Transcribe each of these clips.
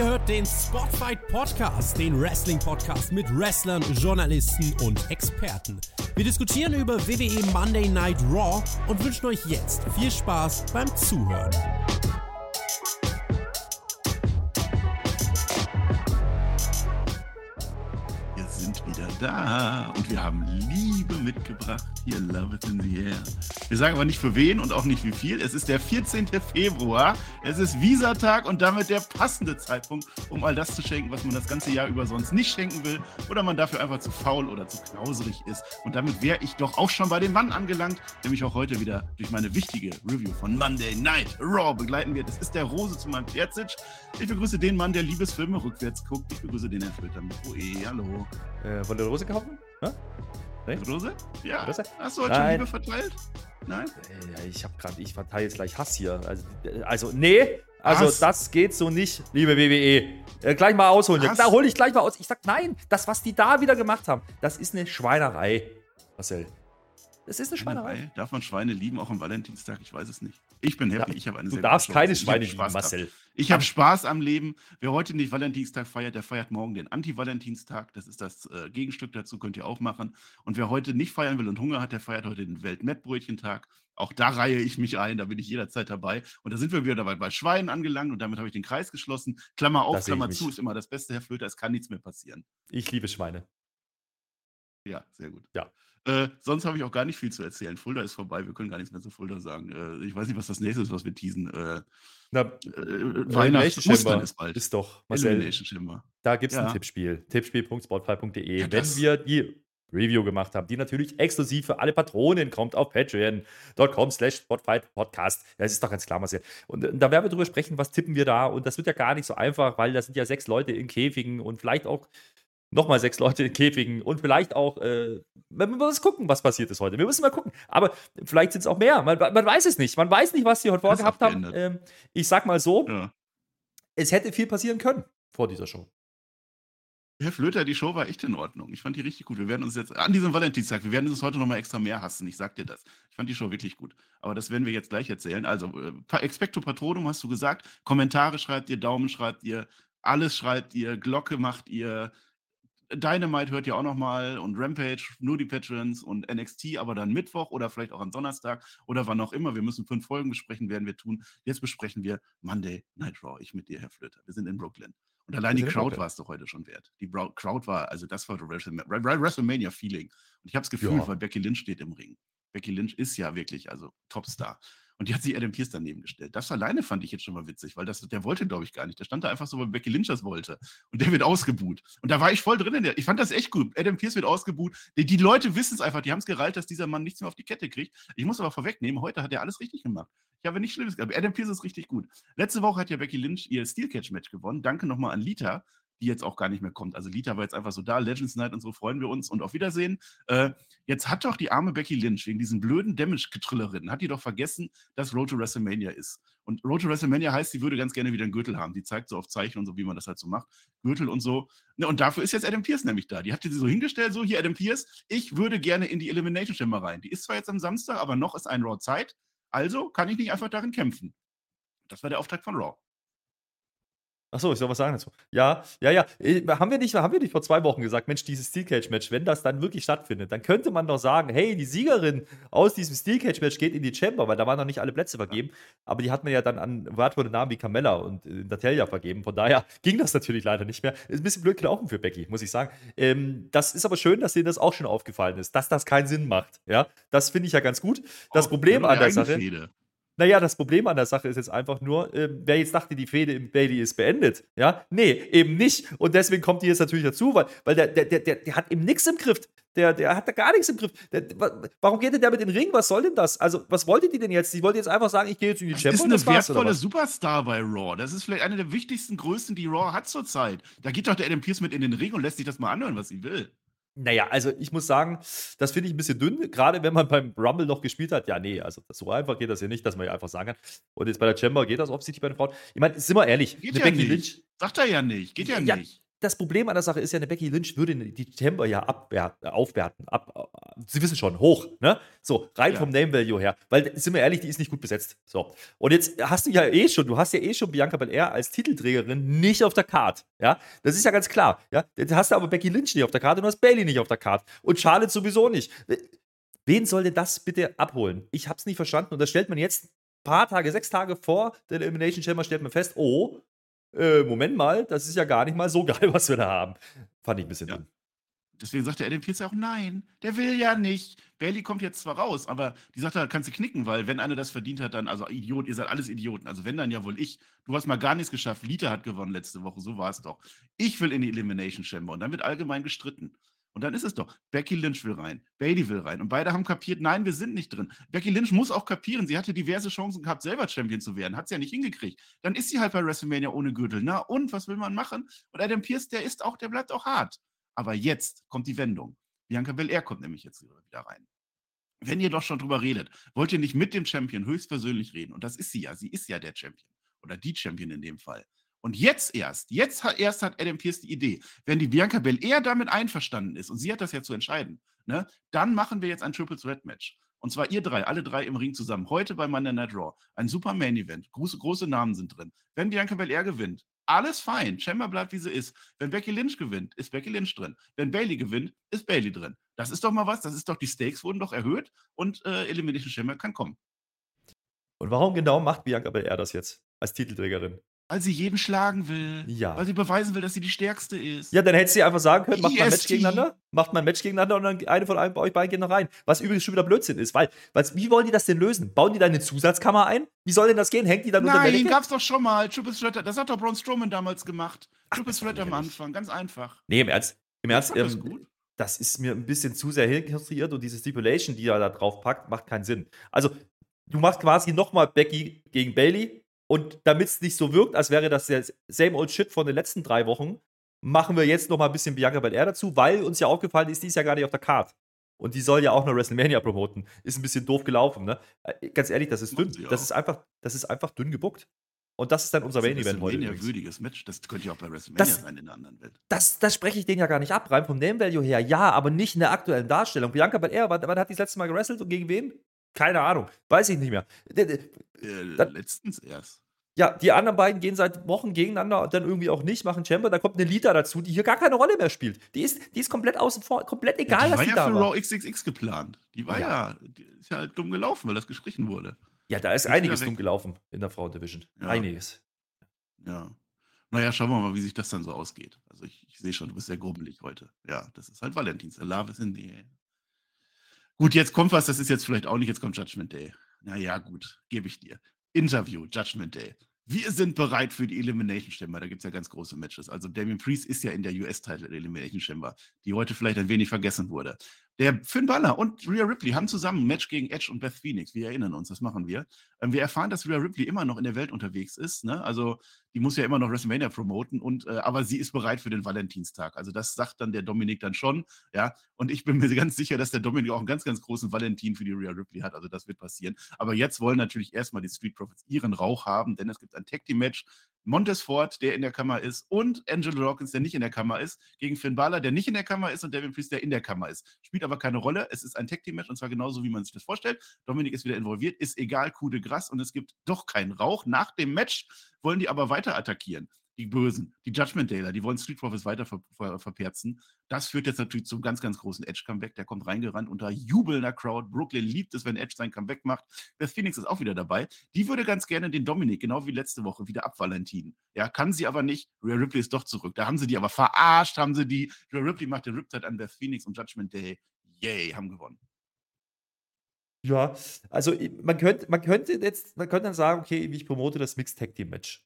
Ihr hört den Spotfight Podcast, den Wrestling-Podcast mit Wrestlern, Journalisten und Experten. Wir diskutieren über WWE Monday Night Raw und wünschen euch jetzt viel Spaß beim Zuhören. Wir sind wieder da und wir haben Liebe mitgebracht. Hier, love it in the air. Wir sagen aber nicht für wen und auch nicht wie viel. Es ist der 14. Februar. Es ist Visa-Tag und damit der passende Zeitpunkt, um all das zu schenken, was man das ganze Jahr über sonst nicht schenken will oder man dafür einfach zu faul oder zu knauserig ist. Und damit wäre ich doch auch schon bei dem Mann angelangt, mich auch heute wieder durch meine wichtige Review von Monday Night Raw begleiten wird. Es ist der Rose zu meinem Perzitsch. Ich begrüße den Mann, der Liebesfilme rückwärts guckt. Ich begrüße den Herrn Flöter mit OE. Hallo. Äh, von der Rose kaufen? Ja? Nee? Rose? Ja. Rose? Hast du heute Nein. Liebe verteilt? Nein? Äh, ich habe gerade, ich verteile jetzt gleich Hass hier. Also, äh, also nee, also Hass? das geht so nicht, liebe WWE. Äh, gleich mal ausholen. Hass? Da hole ich gleich mal aus. Ich sag nein, das, was die da wieder gemacht haben, das ist eine Schweinerei, Marcel. Das ist eine Schweinerei. Darf man Schweine lieben, auch am Valentinstag? Ich weiß es nicht. Ich bin happy. Ja, ich habe eine Du sehr darfst keine hab Schweine lieben, Spaß gehabt. Marcel. Ich habe Spaß am Leben. Wer heute nicht Valentinstag feiert, der feiert morgen den Anti-Valentinstag. Das ist das äh, Gegenstück dazu, könnt ihr auch machen. Und wer heute nicht feiern will und Hunger hat, der feiert heute den Weltmettbrötchentag. Auch da reihe ich mich ein, da bin ich jederzeit dabei. Und da sind wir wieder dabei bei Schweinen angelangt und damit habe ich den Kreis geschlossen. Klammer auf, Klammer zu ist immer das Beste, Herr Flöter. Es kann nichts mehr passieren. Ich liebe Schweine. Ja, sehr gut. Ja. Äh, sonst habe ich auch gar nicht viel zu erzählen. Fulda ist vorbei, wir können gar nichts mehr zu Fulda sagen. Äh, ich weiß nicht, was das nächste ist, was wir teasen. Äh, Na, äh, Chamber ist bald. ist doch, Marcel, da gibt es Ja. ein Tippspiel. Tippspiel.spotfly.de. Ja, Wenn wir die Review gemacht haben, die natürlich exklusiv für alle Patronen kommt auf patreon.com slash Podcast. Das ist doch ganz klar, Marcel. Und äh, da werden wir drüber sprechen, was tippen wir da. Und das wird ja gar nicht so einfach, weil da sind ja sechs Leute in Käfigen und vielleicht auch nochmal sechs Leute in Käfigen und vielleicht auch, äh, wir müssen gucken, was passiert ist heute. Wir müssen mal gucken. Aber vielleicht sind es auch mehr. Man, man weiß es nicht. Man weiß nicht, was sie heute vorgehabt haben. Ähm, ich sag mal so, Ja. es hätte viel passieren können vor dieser Show. Herr Flöter, die Show war echt in Ordnung. Ich fand die richtig gut. Wir werden uns jetzt an diesem Valentinstag, wir werden uns heute nochmal extra mehr hassen. Ich sag dir das. Ich fand die Show wirklich gut. Aber das werden wir jetzt gleich erzählen. Also, äh, Expecto Patronum hast du gesagt. Kommentare schreibt ihr, Daumen schreibt ihr, alles schreibt ihr, Glocke macht ihr. Dynamite hört ihr auch nochmal und Rampage, nur die Patrons und NXT, aber dann Mittwoch oder vielleicht auch am Donnerstag oder wann auch immer. Wir müssen fünf Folgen besprechen, werden wir tun. Jetzt besprechen wir Monday Night Raw. Ich mit dir, Herr Flöter. Wir sind in Brooklyn. Und allein die Crowd war es doch heute schon wert. Die Brou- Crowd war, also das war WrestleMania-Feeling. Und ich habe es gefühlt, Ja. weil Becky Lynch steht im Ring. Becky Lynch ist ja wirklich, also Topstar. Und die hat sich Adam Pierce daneben gestellt. Das alleine fand ich jetzt schon mal witzig, weil das, der wollte, glaube ich, gar nicht. Der stand da einfach so, weil Becky Lynch das wollte. Und der wird ausgebuht. Und da war ich voll drin. In der, ich fand das echt gut. Adam Pierce wird ausgebuht. Die, die Leute wissen es einfach. Die haben es gereilt, dass dieser Mann nichts mehr auf die Kette kriegt. Ich muss aber vorwegnehmen, heute hat er alles richtig gemacht. Ich habe nichts Schlimmes gehabt. Adam Pierce ist richtig gut. Letzte Woche hat ja Becky Lynch ihr Steel Catch Match gewonnen. Danke nochmal an Lita, die jetzt auch gar nicht mehr kommt. Also Lita war jetzt einfach so da, Legends Night und so freuen wir uns und auf Wiedersehen. Äh, jetzt hat doch die arme Becky Lynch wegen diesen blöden Damage-Getrillerinnen, hat die doch vergessen, dass Road to WrestleMania ist. Und Road to WrestleMania heißt, sie würde ganz gerne wieder einen Gürtel haben. Die zeigt so auf Zeichen und so, wie man das halt so macht. Gürtel und so. Und dafür ist jetzt Adam Pierce nämlich da. Die hat sie so hingestellt, so hier Adam Pierce, ich würde gerne in die Elimination Chamber rein. Die ist zwar jetzt am Samstag, aber noch ist ein Raw Zeit. Also kann ich nicht einfach darin kämpfen. Das war der Auftrag von Raw. Achso, ich soll was sagen dazu. Ja, ja, ja. Äh, Haben wir nicht, haben wir nicht vor zwei Wochen gesagt, Mensch, dieses Steel Cage Match, wenn das dann wirklich stattfindet, dann könnte man doch sagen, hey, die Siegerin aus diesem Steel Cage Match geht in die Chamber, weil da waren noch nicht alle Plätze vergeben. Aber die hat man ja dann an wertvolle Namen wie Carmella und äh, Natalia vergeben. Von daher ging das natürlich leider nicht mehr. Ist ein bisschen blöd gelaufen für Becky, muss ich sagen. Ähm, das ist aber schön, dass denen das auch schon aufgefallen ist, dass das keinen Sinn macht. Ja, das finde ich ja ganz gut. Das Oh, Problem an der Sache. Fehde. Naja, das Problem an der Sache ist jetzt einfach nur, ähm, wer jetzt dachte, die Fehde im Bailey ist beendet, ja, nee, eben nicht. Und deswegen kommt die jetzt natürlich dazu, weil, weil der, der, der, der, hat eben nichts im Griff. Der, der hat da gar nichts im Griff. Der, wa- warum geht denn der mit in den Ring? Was soll denn das? Also, was wollte die denn jetzt? Die wollte jetzt einfach sagen, ich gehe jetzt in die Das ist und eine das war's, oder wertvolle? Superstar bei Raw. Das ist vielleicht eine der wichtigsten Größen, die Raw hat zurzeit. Da geht doch der Adam Pierce mit in den Ring und lässt sich das mal anhören, was sie will. Naja, also ich muss sagen, das finde ich ein bisschen dünn, gerade wenn man beim Rumble noch gespielt hat. Ja, nee, also so einfach geht das hier nicht, dass man ja einfach sagen kann. Und jetzt bei der Chamber geht das offensichtlich bei den Frauen. Ich meine, sind wir ehrlich, Geht ja Becky nicht. Lynch, Sagt er ja nicht. Geht ja, Ja, nicht. Das Problem an der Sache ist ja, eine Becky Lynch würde die Chamber ja abwerten, aufwerten. Ab, Sie wissen schon, hoch, ne? So, rein ja. vom Name Value her. Weil, sind wir ehrlich, die ist nicht gut besetzt. So. Und jetzt hast du ja eh schon, du hast ja eh schon Bianca Belair als Titelträgerin nicht auf der Card. Ja, das ist ja ganz klar. Ja, jetzt hast du aber Becky Lynch nicht auf der Card und du hast Bailey nicht auf der Card. Und Charlotte sowieso nicht. Wen soll denn das bitte abholen? Ich hab's nicht verstanden. Und das stellt man jetzt ein paar Tage, sechs Tage vor der Elimination Chamber, stellt man fest, oh, äh, Moment mal, das ist ja gar nicht mal so geil, was wir da haben. Fand ich ein bisschen ja. dumm. Deswegen sagt der Adam Pearce ja auch, nein, der will ja nicht. Bailey kommt jetzt zwar raus, aber die sagt, da kannst du knicken, weil wenn einer das verdient hat, dann, also Idiot, ihr seid alles Idioten. Also wenn dann ja wohl ich. Du hast mal gar nichts geschafft. Lita hat gewonnen letzte Woche, so war es doch. Ich will in die Elimination Chamber und dann wird allgemein gestritten. Und dann ist es doch, Becky Lynch will rein, Bailey will rein. Und beide haben kapiert, nein, wir sind nicht drin. Becky Lynch muss auch kapieren, sie hatte diverse Chancen gehabt, selber Champion zu werden, hat sie ja nicht hingekriegt. Dann ist sie halt bei WrestleMania ohne Gürtel. Na und, was will man machen? Und Adam Pierce, der ist auch, der bleibt auch hart. Aber jetzt kommt die Wendung. Bianca Belair kommt nämlich jetzt wieder rein. Wenn ihr doch schon drüber redet, wollt ihr nicht mit dem Champion höchstpersönlich reden? Und das ist sie ja, sie ist ja der Champion. Oder die Champion in dem Fall. Und jetzt erst, jetzt hat, erst hat Adam Pierce die Idee, wenn die Bianca Belair damit einverstanden ist, und sie hat das ja zu entscheiden, ne, dann machen wir jetzt ein Triple Threat Match. Und zwar ihr drei, alle drei im Ring zusammen. Heute bei Monday Night Raw. Ein super Main Event. Große, große Namen sind drin. Wenn Bianca Belair gewinnt, alles fein. Chamber bleibt, wie sie ist. Wenn Becky Lynch gewinnt, ist Becky Lynch drin. Wenn Bailey gewinnt, ist Bailey drin. Das ist doch mal was. Das ist doch, die Stakes wurden doch erhöht und äh, Elimination Chamber kann kommen. Und warum genau macht Bianca Belair das jetzt als Titelträgerin? Weil sie jeden schlagen will. Ja. Weil sie beweisen will, dass sie die Stärkste ist. Ja, dann hätte sie einfach sagen können, macht mal ein Match gegeneinander, macht mal ein Match gegeneinander und dann eine von euch beiden geht noch rein. Was übrigens schon wieder Blödsinn ist, weil, weil wie wollen die das denn lösen? Bauen die da eine Zusatzkammer ein? Wie soll denn das gehen? Hängt die dann unter der Nein, gab's doch schon mal. Triple Threat, das hat doch Braun Strowman damals gemacht. Triple Threat am Anfang, ganz einfach. Nee, im Ernst. Im Ernst, ähm, das, gut. das ist mir ein bisschen zu sehr hinkonstruiert und diese Stipulation, die er da drauf packt, macht keinen Sinn. Also, du machst quasi nochmal Becky gegen Bailey und damit es nicht so wirkt, als wäre das der same old shit von den letzten drei Wochen, machen wir jetzt noch mal ein bisschen Bianca Belair dazu, weil uns ja aufgefallen ist, die ist ja gar nicht auf der Card. Und die soll ja auch noch WrestleMania promoten. Ist ein bisschen doof gelaufen, ne? Äh, ganz ehrlich, das ist dünn. Das ist einfach, das ist einfach dünn gebuckt. Und das ist dann unser Main Event heute. Das ist ein würdiges Match. Das könnte ja auch bei WrestleMania das, sein in der anderen Welt. Das, das spreche ich denen ja gar nicht ab. Rein vom Name Value her, ja, aber nicht in der aktuellen Darstellung. Bianca Belair, wann, wann hat die das letzte Mal gewrestelt und gegen wen? Keine Ahnung. Weiß ich nicht mehr. Äh, letztens erst. Ja, die anderen beiden gehen seit Wochen gegeneinander und dann irgendwie auch nicht, machen Chamber. Da kommt eine Lita dazu, die hier gar keine Rolle mehr spielt. Die ist, die ist komplett außen vor, komplett egal, ja, was die da war. Die war ja für Raw XXX geplant. Die war ja, ja die ist ja halt dumm gelaufen, weil das gestrichen wurde. Ja, da ist, ist einiges dumm gelaufen in der Frauendivision. Ja. Einiges. Ja. Naja, schauen wir mal, wie sich das dann so ausgeht. Also ich, ich sehe schon, du bist sehr grummelig heute. Ja, das ist halt Valentins. Love is in the air. Gut, jetzt kommt was, das ist jetzt vielleicht auch nicht, jetzt kommt Judgment Day. Naja, gut, gebe ich dir. Interview, Judgment Day. Wir sind bereit für die Elimination Chamber. Da gibt es ja ganz große Matches. Also Damien Priest ist ja in der US-Title Elimination Chamber, die heute vielleicht ein wenig vergessen wurde. Der Finn Balor und Rhea Ripley haben zusammen ein Match gegen Edge und Beth Phoenix. Wir erinnern uns, das machen wir. Ähm, wir erfahren, dass Rhea Ripley immer noch in der Welt unterwegs ist. Ne? Also die muss ja immer noch WrestleMania promoten, und, äh, aber sie ist bereit für den Valentinstag. Also das sagt dann der Dominik dann schon. Ja? Und ich bin mir ganz sicher, dass der Dominik auch einen ganz, ganz großen Valentin für die Rhea Ripley hat. Also das wird passieren. Aber jetzt wollen natürlich erstmal die Street Profits ihren Rauch haben, denn es gibt ein Tag Team Match Montes Ford, der in der Kammer ist, und Angelo Dawkins, der nicht in der Kammer ist, gegen Finn Balor, der nicht in der Kammer ist, und Devin Priest, der in der Kammer ist. Spielt aber keine Rolle. Es ist ein Tag Team Match und zwar genauso, wie man sich das vorstellt. Dominik ist wieder involviert, ist egal, coup de grace und es gibt doch keinen Rauch. Nach dem Match wollen die aber weiter attackieren die Bösen, die Judgment Dayler, die wollen Street Profits weiter ver ver verperzen. Das führt jetzt natürlich zum ganz, ganz großen Edge-Comeback. Der kommt reingerannt unter jubelnder Crowd. Brooklyn liebt es, wenn Edge sein Comeback macht. Beth Phoenix ist auch wieder dabei. Die würde ganz gerne den Dominik, genau wie letzte Woche, wieder abvalentinen. Ja, kann sie aber nicht. Rhea Ripley ist doch zurück. Da haben sie die aber verarscht, haben sie die. Rhea Ripley macht den Riptide an Beth Phoenix und Judgment Day. Yay, haben gewonnen. Ja, also man könnte, man könnte jetzt, man könnte dann sagen, okay, ich promote das Mixed Tag Team Match.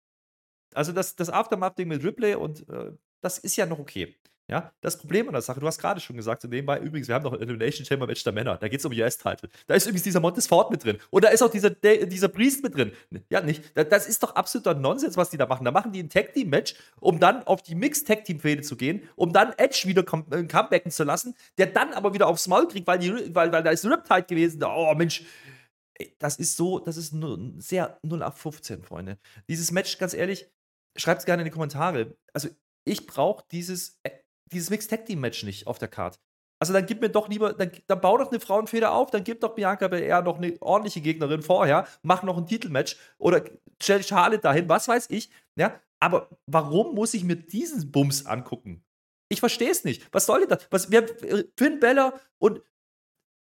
Also das, das Aftermath-Ding mit Ripley und äh, das ist ja noch okay. Ja, das Problem an der Sache, du hast gerade schon gesagt, so nebenbei, übrigens, wir haben noch ein Elimination Chamber Match der Männer, da geht es um US-Title. Da ist übrigens dieser Montes Ford mit drin. Und da ist auch dieser, dieser Priest mit drin. Ja, nicht. Das ist doch absoluter Nonsens, was die da machen. Da machen die ein Tag Team Match, um dann auf die Mixed Tag Team Fehde zu gehen, um dann Edge wieder come äh, comebacken zu lassen, der dann aber wieder aufs Maul kriegt, weil, die, weil, weil da ist Riptide gewesen. Oh, Mensch. Das ist so, das ist nur sehr 0815, Freunde. Dieses Match, ganz ehrlich, Schreibt es gerne in die Kommentare. Also, ich brauche dieses, äh, dieses Mixed Tag Team Match nicht auf der Card. Also dann gib mir doch lieber, dann, dann bau doch eine Frauenfeder auf, dann gib doch Bianca Belair noch eine ordentliche Gegnerin vorher, mach noch ein Titelmatch oder stell Charlotte dahin, was weiß ich. Ja, aber warum muss ich mir diesen Bums angucken? Ich verstehe es nicht. Was soll denn das? Was, wir, Finn Beller und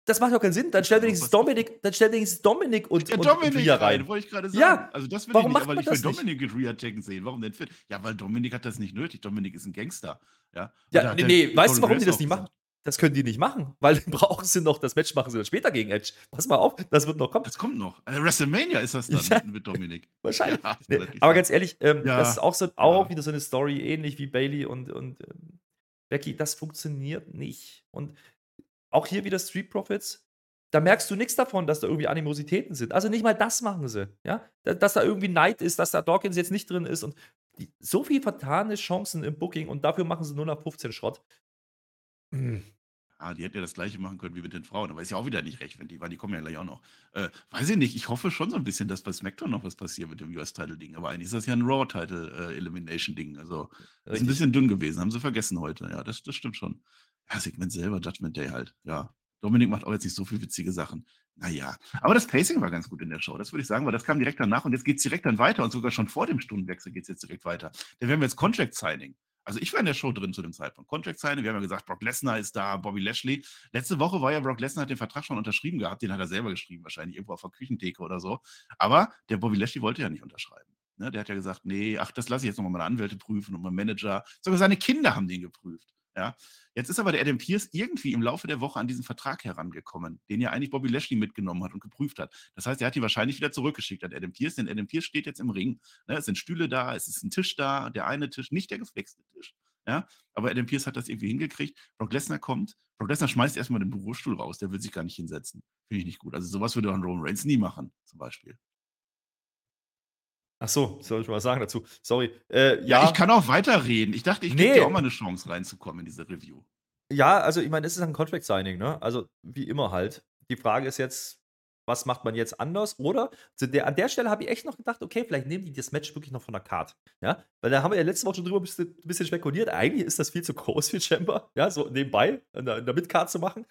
das macht doch keinen Sinn. Dann stell wenigstens Dominik, dann stell wenigstens Dominik und, Ja, und Dominik Rhea rein, rein. wollte ich gerade sagen. Ja, Also das will warum ich nicht, macht man ich will nicht? Dominik mit Rhea Jacken sehen. Warum denn Finn? Ja, weil Dominik hat das nicht nötig. Dominik ist ein Gangster. Ja, Ja, nee, nee, weißt du, warum die das nicht gesagt. machen? Das können die nicht machen, weil dann brauchen sie noch, das Match machen sie dann später gegen Edge. Pass mal auf, das wird noch kommen. Das kommt noch. Äh, WrestleMania ist das dann Ja. mit, Dominik. Wahrscheinlich. Ja, Nee, aber ganz ehrlich, ähm, das ist auch, so, auch wieder so eine Story, ähnlich wie Bailey und, und ähm, Becky. Das funktioniert nicht. Und auch hier wieder Street Profits. Da merkst du nichts davon, dass da irgendwie Animositäten sind. Also nicht mal das machen sie. Ja? Da- Dass da irgendwie Neid ist, dass da Dawkins jetzt nicht drin ist. Und die, so viel vertane Chancen im Booking und dafür machen sie nur nach 15 Schrott. Hm. Ah, die hätten ja das gleiche machen können wie mit den Frauen, aber ist ja auch wieder nicht recht, wenn die, weil die kommen ja gleich auch noch. Äh, weiß ich nicht, ich hoffe schon so ein bisschen, dass bei SmackDown noch was passiert mit dem US-Title-Ding, aber eigentlich ist das ja ein Raw-Title-Elimination-Ding. also, ist ein Richtig. bisschen dünn gewesen, haben sie vergessen heute. Ja, das, das stimmt schon. Ja, Segment selber, Judgment Day halt. Ja. Dominik macht auch jetzt nicht so viel witzige Sachen. Naja, aber das Pacing war ganz gut in der Show, das würde ich sagen, weil das kam direkt danach und jetzt geht es direkt dann weiter und sogar schon vor dem Stundenwechsel geht es jetzt direkt weiter. Dann werden wir jetzt Contract Signing. Also ich war in der Show drin zu dem Zeitpunkt. Contract Signing, wir haben ja gesagt, Brock Lesnar ist da, Bobby Lashley. Letzte Woche war ja Brock Lesnar hat den Vertrag schon unterschrieben gehabt, den hat er selber geschrieben, wahrscheinlich irgendwo auf der Küchentheke oder so. Aber der Bobby Lashley wollte ja nicht unterschreiben. Ne, der hat ja gesagt, nee, ach, das lasse ich jetzt nochmal meine Anwälte prüfen und mein Manager. Sogar seine Kinder haben den geprüft. Ja. Jetzt ist aber der Adam Pierce irgendwie im Laufe der Woche an diesen Vertrag herangekommen, den ja eigentlich Bobby Lashley mitgenommen hat und geprüft hat. Das heißt, er hat ihn wahrscheinlich wieder zurückgeschickt an Adam Pierce, denn Adam Pierce steht jetzt im Ring. Ne, es sind Stühle da, es ist ein Tisch da, der eine Tisch, nicht der geflexte Tisch. Ja, aber Adam Pierce hat das irgendwie hingekriegt. Brock Lesnar kommt. Brock Lesnar schmeißt erstmal den Bürostuhl raus. Der will sich gar nicht hinsetzen. Finde ich nicht gut. Also sowas würde Roman Reigns nie machen, zum Beispiel. Ach so, soll ich mal sagen dazu? Sorry. Äh, Ja, ja, ich kann auch weiterreden. Ich dachte, ich gebe Nee. dir auch mal eine Chance reinzukommen in diese Review. Ja, also ich meine, es ist ein Contract Signing, ne? Also wie immer halt. Die Frage ist jetzt, was macht man jetzt anders? Oder der, an der Stelle habe ich echt noch gedacht, okay, vielleicht nehmen die das Match wirklich noch von der Card. Ja, weil da haben wir ja letzte Woche schon drüber ein bisschen, bisschen spekuliert. Eigentlich ist das viel zu groß für Chamber, ja, so nebenbei in der, in der Midcard zu machen.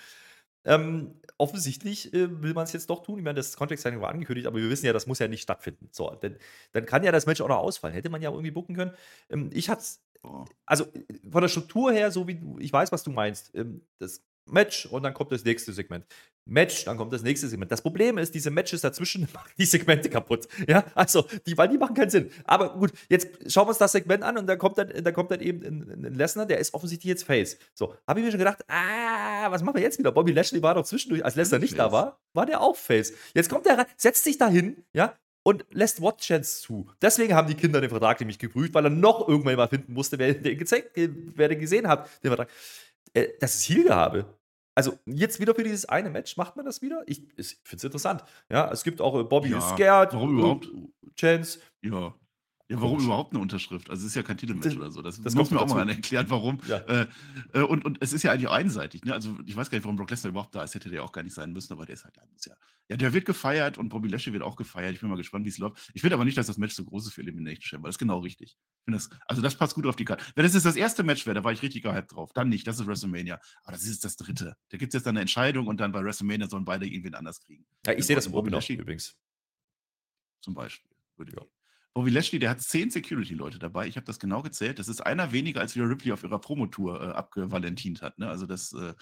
Ähm, offensichtlich äh, will man es jetzt doch tun. Ich meine, das Contract Signing war angekündigt, aber wir wissen ja, das muss ja nicht stattfinden. So, denn, dann kann ja das Match auch noch ausfallen. Hätte man ja irgendwie booken können. Ähm, ich hatte Oh. also äh, von der Struktur her, so wie du, ich weiß, was du meinst. Ähm, das Match und dann kommt das nächste Segment. Match, dann kommt das nächste Segment. Das Problem ist, diese Matches dazwischen machen die Segmente kaputt. Ja, also, die, weil die machen keinen Sinn. Aber gut, jetzt schauen wir uns das Segment an und da kommt dann, da kommt dann eben ein, Lesnar, der ist offensichtlich jetzt Face. So, habe ich mir schon gedacht, ah, was machen wir jetzt wieder? Bobby Lashley war doch zwischendurch, als Lesnar nicht da war, war der auch Face. Jetzt kommt der rein, setzt sich dahin, ja, und lässt Watch-Chance zu. Deswegen haben die Kinder den Vertrag nämlich geprüft, weil er noch irgendwann mal finden musste, wer den, gezeigt, wer den gesehen hat, den Vertrag. Äh, das ist Zielgehabe. Also jetzt wieder für dieses eine Match macht man das wieder. Ich, ich finde es interessant. Ja, es gibt auch äh, Bobby Ja, scared. warum überhaupt? Chance. Ja. Ja, warum Komisch. überhaupt eine Unterschrift? Also es ist ja kein Titelmatch Das- oder so. Das, das muss mir auch dazu. mal erklären, warum. Ja. Äh, äh, und, und es ist ja eigentlich auch einseitig. Ne? Also ich weiß gar nicht, warum Brock Lesnar überhaupt da ist. Hätte der auch gar nicht sein müssen, aber der ist halt. Muss ja. ja, der wird gefeiert und Bobby Lashley wird auch gefeiert. Ich bin mal gespannt, wie es läuft. Ich finde aber nicht, dass das Match so groß ist für Elimination Chamber. Das ist genau richtig. Das, also das passt gut auf die Karte. Wenn das jetzt das erste Match wäre, da war ich richtig gehypt drauf. Dann nicht, das ist WrestleMania. Aber das ist jetzt das dritte. Da gibt es jetzt dann eine Entscheidung und dann bei WrestleMania sollen beide irgendwen anders kriegen. Ja, ich sehe das Bobby Bobby Lashley. übrigens. Zum Beispiel. Würde Ja. Bobby Lashley, der hat zehn Security-Leute dabei. Ich habe das genau gezählt. Das ist einer weniger, als Rhea Ripley auf ihrer Promotour äh, abgevalentint hat. Ne? Also das, äh,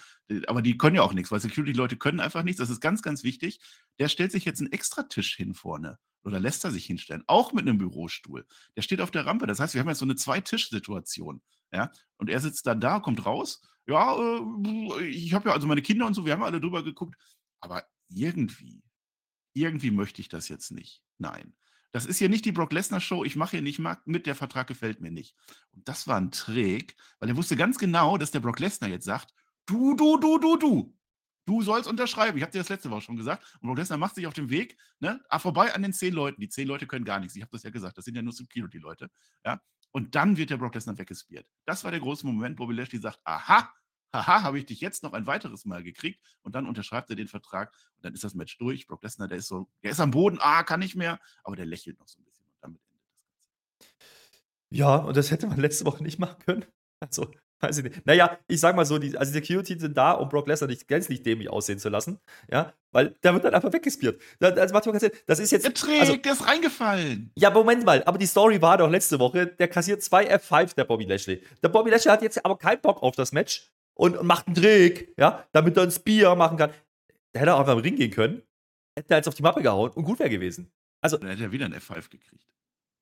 aber die können ja auch nichts, weil Security-Leute können einfach nichts. Das ist ganz, ganz wichtig. Der stellt sich jetzt einen Extra-Tisch hin vorne. Oder lässt er sich hinstellen. Auch mit einem Bürostuhl. Der steht auf der Rampe. Das heißt, wir haben jetzt so eine Zwei-Tisch-Situation. Ja? Und er sitzt dann da, kommt raus. Ja, äh, ich habe ja also meine Kinder und so, wir haben alle drüber geguckt. Aber irgendwie, irgendwie möchte ich das jetzt nicht. Nein. Das ist hier nicht die Brock Lesnar Show. Ich mache hier nicht mit, der Vertrag gefällt mir nicht. Und das war ein Trick, weil er wusste ganz genau, dass der Brock Lesnar jetzt sagt, du, du, du, du, du. Du sollst unterschreiben. Ich habe dir das letzte Woche schon gesagt. Und Brock Lesnar macht sich auf den Weg, ne, ah, vorbei an den zehn Leuten. Die zehn Leute können gar nichts. Ich habe das ja gesagt. Das sind ja nur Security-Leute. Ja. Und dann wird der Brock Lesnar weggespiert. Das war der große Moment, wo Lashley sagt, aha, haha, habe ich dich jetzt noch ein weiteres Mal gekriegt. Und dann unterschreibt er den Vertrag und dann ist das Match durch. Brock Lesnar, der ist so, der ist am Boden, ah, kann nicht mehr, aber der lächelt noch so ein bisschen und damit endet das Ganze. Ja, und das hätte man letzte Woche nicht machen können. Also, weiß ich nicht. Naja, ich sag mal so, die, also die Security sind da, um Brock Lesnar nicht gänzlich dämlich aussehen zu lassen. Ja, weil der wird dann einfach weggespiert. Das, das macht überhaupt keinen Sinn. Das ist jetzt. Der trägt, also, der ist reingefallen. ja, Moment mal, aber die Story war doch letzte Woche, der kassiert zwei F5, der Bobby Lashley. Der Bobby Lashley hat jetzt aber keinen Bock auf das Match und, und macht einen Trick, ja, damit er ein Spear machen kann. Da hätte er auch einfach im Ring gehen können, hätte er jetzt auf die Mappe gehauen und gut wäre gewesen. Also, Dann hätte er wieder ein F5 gekriegt.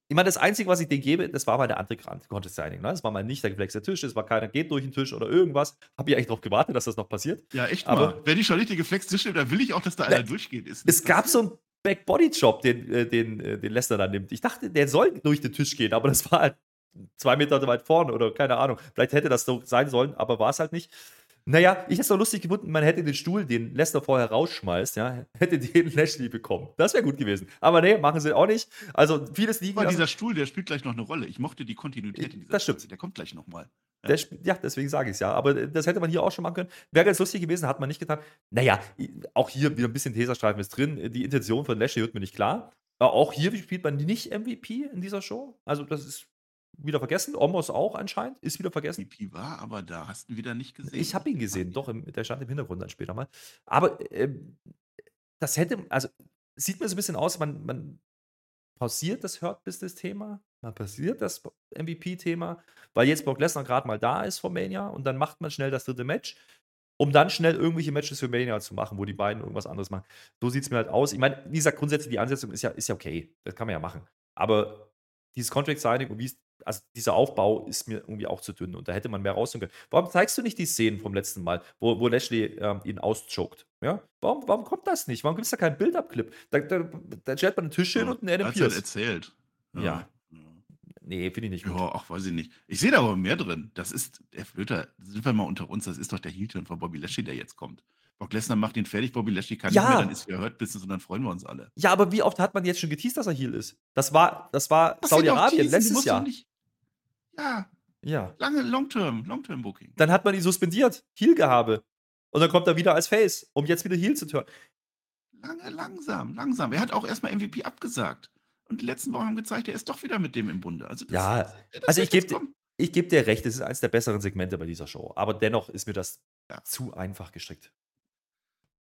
ich meine, das Einzige, was ich denen gebe, das war mal der andere Contest Signing. Ne? Das war mal nicht der geflexte Tisch, es war keiner geht durch den Tisch oder irgendwas. Habe ich eigentlich darauf gewartet, dass das noch passiert. Ja, echt Aber- mal. Wenn ich schon richtig geflext Tisch dann will ich auch, dass da einer Ja, durchgeht. Ist Es gab so einen Backbody-Job, den, äh, den, äh, den Lesnar da nimmt. Ich dachte, der soll durch den Tisch gehen, aber das war halt zwei Meter weit vorne oder keine Ahnung. Vielleicht hätte das so sein sollen, aber war es halt nicht. Naja, ich hätte es doch lustig gefunden, man hätte den Stuhl, den Lesnar vorher rausschmeißt, ja, hätte den Lashley bekommen. Das wäre gut gewesen. Aber nee, machen sie auch nicht. Also vieles liegen Aber dieser Stuhl, der spielt gleich noch eine Rolle. Ich mochte die Kontinuität in dieser Das stimmt. Phase. Der kommt gleich nochmal. Der sp- ja, deswegen sage ich es ja. Aber das hätte man hier auch schon machen können. Wäre ganz lustig gewesen, hat man nicht getan. Naja, auch hier wieder ein bisschen Teserstreifen ist drin. Die Intention von Lashley wird mir nicht klar. Aber auch hier spielt man nicht MVP in dieser Show. Also, das ist wieder vergessen. Omos auch anscheinend, ist wieder vergessen. MVP war aber da. Hast du ihn wieder nicht gesehen? Ich habe ihn gesehen, doch, im, der stand im Hintergrund dann später mal. Aber ähm, das hätte, also sieht mir so ein bisschen aus, man, man pausiert das Hurt-Business-Thema, man pausiert das MVP-Thema, weil jetzt Brock Lesnar gerade mal da ist vor Mania und dann macht man schnell das dritte Match, um dann schnell irgendwelche Matches für Mania zu machen, wo die beiden irgendwas anderes machen. So sieht es mir halt aus. Ich meine, wie gesagt, grundsätzlich die Ansetzung ist ja, ist ja okay, das kann man ja machen. Aber dieses Contract-Signing und wie es also dieser Aufbau ist mir irgendwie auch zu dünn und da hätte man mehr rausholen können. Warum zeigst du nicht die Szenen vom letzten Mal, wo, wo Lashley ähm, ihn auschoked? Ja? Warum, warum kommt das nicht? Warum gibt es da keinen Build-Up-Clip? Da, da, da stellt man einen Tisch hin und einen Adam Hat's halt erzählt. Ja. Ja. Nee, finde ich nicht gut. Ja, ach, weiß ich nicht. Ich sehe da aber mehr drin. Das ist, der Flöter, sind wir mal unter uns, das ist doch der Heel-Turn von Bobby Lashley, der jetzt kommt. Brock Lesnar macht ihn fertig, Bobby Lashley kann Ja. nicht mehr, dann ist wieder Hurt Business und dann freuen wir uns alle. Ja, aber wie oft hat man jetzt schon geteased, dass er Heal ist? Das war, das war Saudi-Arabien letztes Jahr. Nicht, ja, Ja. lange Long-Term, Long-Term-Booking. Dann hat man ihn suspendiert. Heal-Gehabe. Und dann kommt er wieder als Face, um jetzt wieder Heal zu turnen. Lange, langsam, langsam. Er hat auch erstmal MVP abgesagt. Und die letzten Wochen haben gezeigt, er ist doch wieder mit dem im Bunde. Also das, Ja, das also wird ich gebe ich geb dir recht, es ist eines der besseren Segmente bei dieser Show. Aber dennoch ist mir das Ja. zu einfach gestrickt.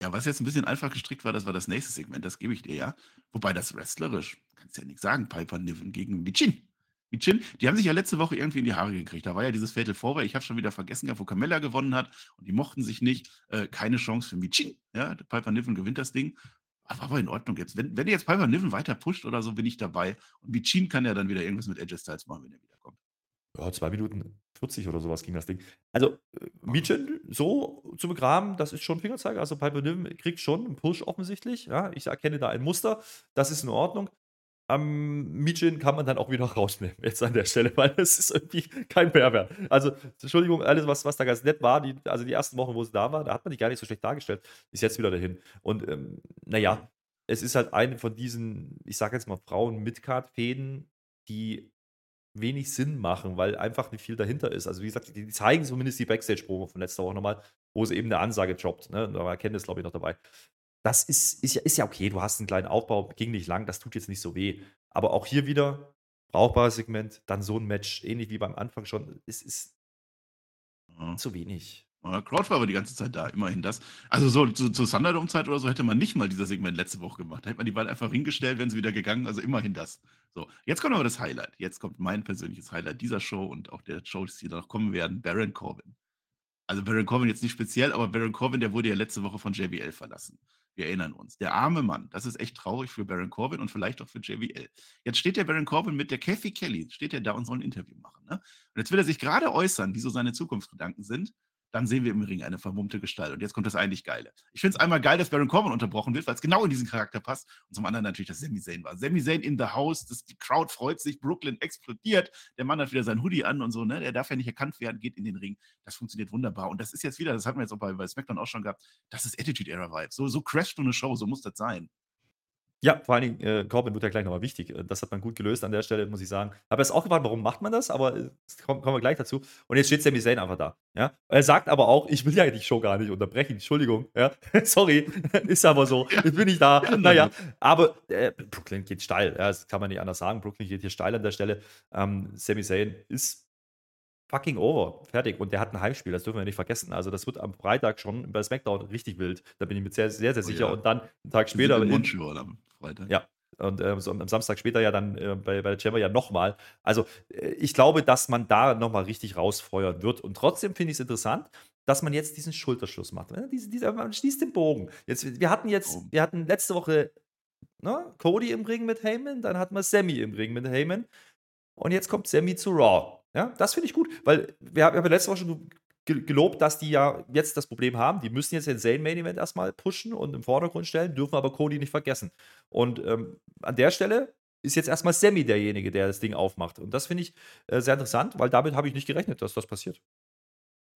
Ja, was jetzt ein bisschen einfach gestrickt war, das war das nächste Segment, das gebe ich dir ja. Wobei das wrestlerisch, kannst ja nichts sagen, Piper Niven gegen Michin. Michin, die haben sich ja letzte Woche irgendwie in die Haare gekriegt. Da war ja dieses Fatal Four, ich habe schon wieder vergessen, gehabt, wo Carmella gewonnen hat und die mochten sich nicht. Äh, keine Chance für Michin. Ja, Piper Niven gewinnt das Ding. Aber, aber in Ordnung jetzt. Wenn, wenn jetzt Piper Niven weiter pusht oder so, bin ich dabei. Und Michin kann ja dann wieder irgendwas mit Edge Styles machen, wenn er wiederkommt. Ja, 2 Minuten 40 oder sowas ging das Ding. Also, äh, Michin so zu begraben, das ist schon Fingerzeiger. Also, Piper Niven kriegt schon einen Push offensichtlich. Ja, ich erkenne da ein Muster. Das ist in Ordnung. Am Michin kann man dann auch wieder rausnehmen, jetzt an der Stelle, weil es ist irgendwie kein Mehrwert. Also, Entschuldigung, alles, was, was da ganz nett war, die, also die ersten Wochen, wo sie da war, da hat man die gar nicht so schlecht dargestellt, ist jetzt wieder dahin. Und ähm, naja, es ist halt eine von diesen, ich sage jetzt mal, Frauen-Midcard-Fäden, die wenig Sinn machen, weil einfach nicht viel dahinter ist. Also wie gesagt, die, zeigen zumindest die Backstage-Promo von letzter Woche nochmal, wo sie eben eine Ansage droppt. Ne? Da war Kenntnis, glaube ich, noch dabei. Das ist, ist, ja, ist ja okay, du hast einen kleinen Aufbau, ging nicht lang, das tut jetzt nicht so weh. Aber auch hier wieder brauchbares Segment, dann so ein Match, ähnlich wie beim Anfang schon, es ist Ja. zu wenig. Ja, Crowd war aber die ganze Zeit da, immerhin das. Also so zu, zur Thunderdome-Zeit oder so hätte man nicht mal dieser Segment letzte Woche gemacht. Da hätte man die beiden einfach hingestellt, wären sie wieder gegangen. Also immerhin das. So, jetzt kommt aber das Highlight. Jetzt kommt mein persönliches Highlight dieser Show und auch der Shows, die noch kommen werden. Baron Corbin. Also Baron Corbin jetzt nicht speziell, aber Baron Corbin, der wurde ja letzte Woche von JBL verlassen. Wir erinnern uns. Der arme Mann. Das ist echt traurig für Baron Corbin und vielleicht auch für JBL. Jetzt steht der Baron Corbin mit der Kathy Kelly, steht er da und soll ein Interview machen. Ne? Und jetzt will er sich gerade äußern, wie so seine Zukunftsgedanken sind dann sehen wir im Ring eine vermummte Gestalt. Und jetzt kommt das eigentlich Geile. Ich finde es einmal geil, dass Baron Corbin unterbrochen wird, weil es genau in diesen Charakter passt. Und zum anderen natürlich, dass Sami Zayn war. Sami Zayn in the house, das, die Crowd freut sich, Brooklyn explodiert, der Mann hat wieder sein Hoodie an und so, ne? Der darf ja nicht erkannt werden, geht in den Ring. Das funktioniert wunderbar. Und das ist jetzt wieder, das hatten wir jetzt auch bei, bei SmackDown auch schon gehabt, das ist Attitude Era Vibe. So, so crasht so eine Show, so muss das sein. Ja, vor allen Dingen, äh, Corbin wird ja gleich nochmal wichtig. Äh, das hat man gut gelöst an der Stelle, muss ich sagen. Habe erst auch gefragt, warum macht man das, aber äh, kommen, kommen wir gleich dazu. Und jetzt steht Sami Zayn einfach da. Ja? Er sagt aber auch, ich will ja die Show gar nicht unterbrechen. Entschuldigung. Ja? Sorry, ist aber so. Jetzt bin ich da. naja, aber äh, Brooklyn geht steil. Ja, das kann man nicht anders sagen. Brooklyn geht hier steil an der Stelle. Ähm, Sami Zayn ist fucking over. Fertig. Und der hat ein Heimspiel, das dürfen wir nicht vergessen. Also, das wird am Freitag schon bei SmackDown richtig wild. Da bin ich mir sehr, sehr, sehr oh sicher. Oh, ja. Und dann einen Tag später. In Montreal am Freitag. Ja. Und äh, so am Samstag später ja dann äh, bei, bei der Chamber ja nochmal. Also, äh, ich glaube, dass man da nochmal richtig rausfeuern wird. Und trotzdem finde ich es interessant, dass man jetzt diesen Schulterschluss macht. Ne? Diese, diese, man schließt den Bogen. Jetzt, wir hatten jetzt, oh. wir hatten letzte Woche ne, Cody im Ring mit Heyman, dann hatten wir Sammy im Ring mit Heyman. Und jetzt kommt Sammy zu Raw. Ja, das finde ich gut, weil wir haben ja letzte Woche schon gelobt, dass die ja jetzt das Problem haben. Die müssen jetzt den Zane Main Event erstmal pushen und im Vordergrund stellen, dürfen aber Cody nicht vergessen. Und ähm, an der Stelle ist jetzt erstmal Sammy derjenige, der das Ding aufmacht. Und das finde ich äh, sehr interessant, weil damit habe ich nicht gerechnet, dass das passiert.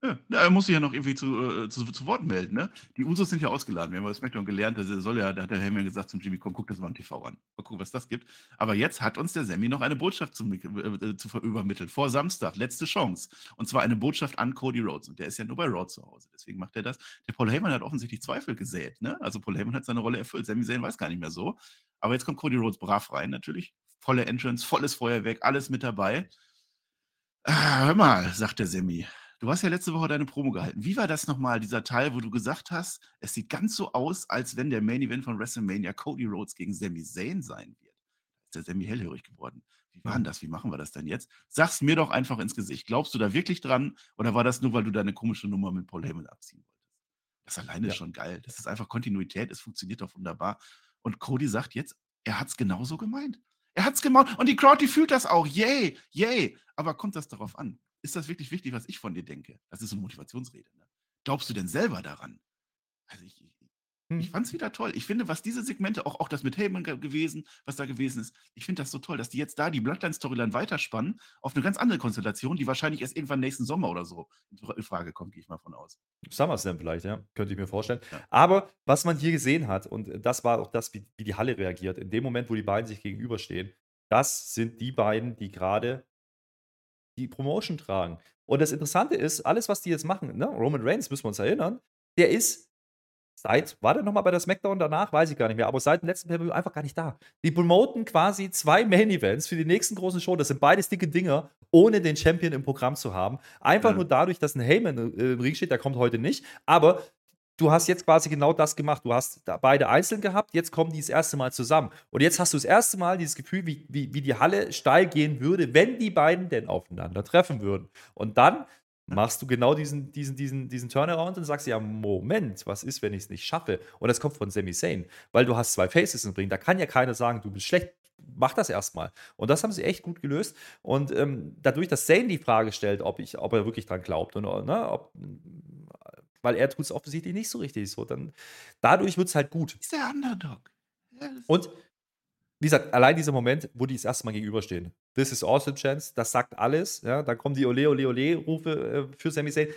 Ja, er muss sich ja noch irgendwie zu, äh, zu, zu Wort melden, ne? Die Usos sind ja ausgeladen. Wir haben bei SmackDown gelernt, dass er soll ja, da hat der Heyman gesagt zum Jimmy, komm, guck das mal am TV an. Mal gucken, was das gibt. Aber jetzt hat uns der Sammy noch eine Botschaft zu, äh, zu übermitteln. Vor Samstag, letzte Chance. Und zwar eine Botschaft an Cody Rhodes. Und der ist ja nur bei Rhodes zu Hause. Deswegen macht er das. Der Paul Heyman hat offensichtlich Zweifel gesät, ne? Also Paul Heyman hat seine Rolle erfüllt. Sammy Zayn weiß gar nicht mehr so. Aber jetzt kommt Cody Rhodes brav rein, natürlich. Volle Entrance, volles Feuerwerk, alles mit dabei. Ah, hör mal, sagt der Sammy. Du hast ja letzte Woche deine Promo gehalten. Wie war das nochmal, dieser Teil, wo du gesagt hast, es sieht ganz so aus, als wenn der Main Event von WrestleMania Cody Rhodes gegen Sami Zayn sein wird? Ist der Sami hellhörig geworden. Wie war denn das? Wie machen wir das denn jetzt? Sag's mir doch einfach ins Gesicht. Glaubst du da wirklich dran oder war das nur, weil du deine komische Nummer mit Paul Heyman abziehen wolltest? Das alleine ja. ist schon geil. Das ist einfach Kontinuität. Es funktioniert doch wunderbar. Und Cody sagt jetzt, er hat's genauso gemeint. Er hat's gemeint. Und die Crowd, die fühlt das auch. Yay, yay. Aber kommt das darauf an? Ist das wirklich wichtig, was ich von dir denke? Das ist so eine Motivationsrede. Ne? Glaubst du denn selber daran? Also ich, ich, hm. ich fand es wieder toll. Ich finde, was diese Segmente, auch, auch das mit Heyman gewesen, was da gewesen ist, ich finde das so toll, dass die jetzt da die Bloodline-Storyline weiterspannen auf eine ganz andere Konstellation, die wahrscheinlich erst irgendwann nächsten Sommer oder so in Frage kommt, gehe ich mal von aus. SummerSlam vielleicht, ja, könnte ich mir vorstellen. Ja. Aber was man hier gesehen hat, und das war auch das, wie, wie die Halle reagiert, in dem Moment, wo die beiden sich gegenüberstehen, das sind die beiden, die gerade die Promotion tragen. Und das Interessante ist, alles, was die jetzt machen, ne, Roman Reigns, müssen wir uns erinnern, der ist seit, war der nochmal bei der SmackDown danach? Weiß ich gar nicht mehr, aber seit dem letzten pay einfach gar nicht da. Die promoten quasi zwei Main-Events für die nächsten großen Show. Das sind beides dicke Dinger, ohne den Champion im Programm zu haben. Einfach ja. nur dadurch, dass ein Heyman äh, im Ring steht, der kommt heute nicht. Aber du hast jetzt quasi genau das gemacht. Du hast beide einzeln gehabt, jetzt kommen die das erste Mal zusammen. Und jetzt hast du das erste Mal dieses Gefühl, wie, wie, wie die Halle steil gehen würde, wenn die beiden denn aufeinander treffen würden. Und dann machst du genau diesen, diesen, diesen, diesen Turnaround und sagst ja, Moment, was ist, wenn ich es nicht schaffe? Und das kommt von Sami Zayn, weil du hast zwei Faces im Ring. Da kann ja keiner sagen, du bist schlecht. Mach das erstmal. Und das haben sie echt gut gelöst. Und ähm, dadurch, dass Zayn die Frage stellt, ob, ich, ob er wirklich dran glaubt und ne, ob, weil er tut es offensichtlich nicht so richtig so. Dann, dadurch wird es halt gut. Ist der Underdog. Ja, Und wie gesagt, allein dieser Moment, wo die das erste Mal gegenüberstehen. This is awesome chance, das sagt alles. Ja, dann kommen die Ole, Ole, Ole-Rufe äh, für Sami Zayn.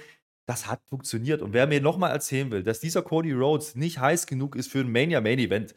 Das hat funktioniert. Und wer mir nochmal erzählen will, dass dieser Cody Rhodes nicht heiß genug ist für ein Mania Main Event,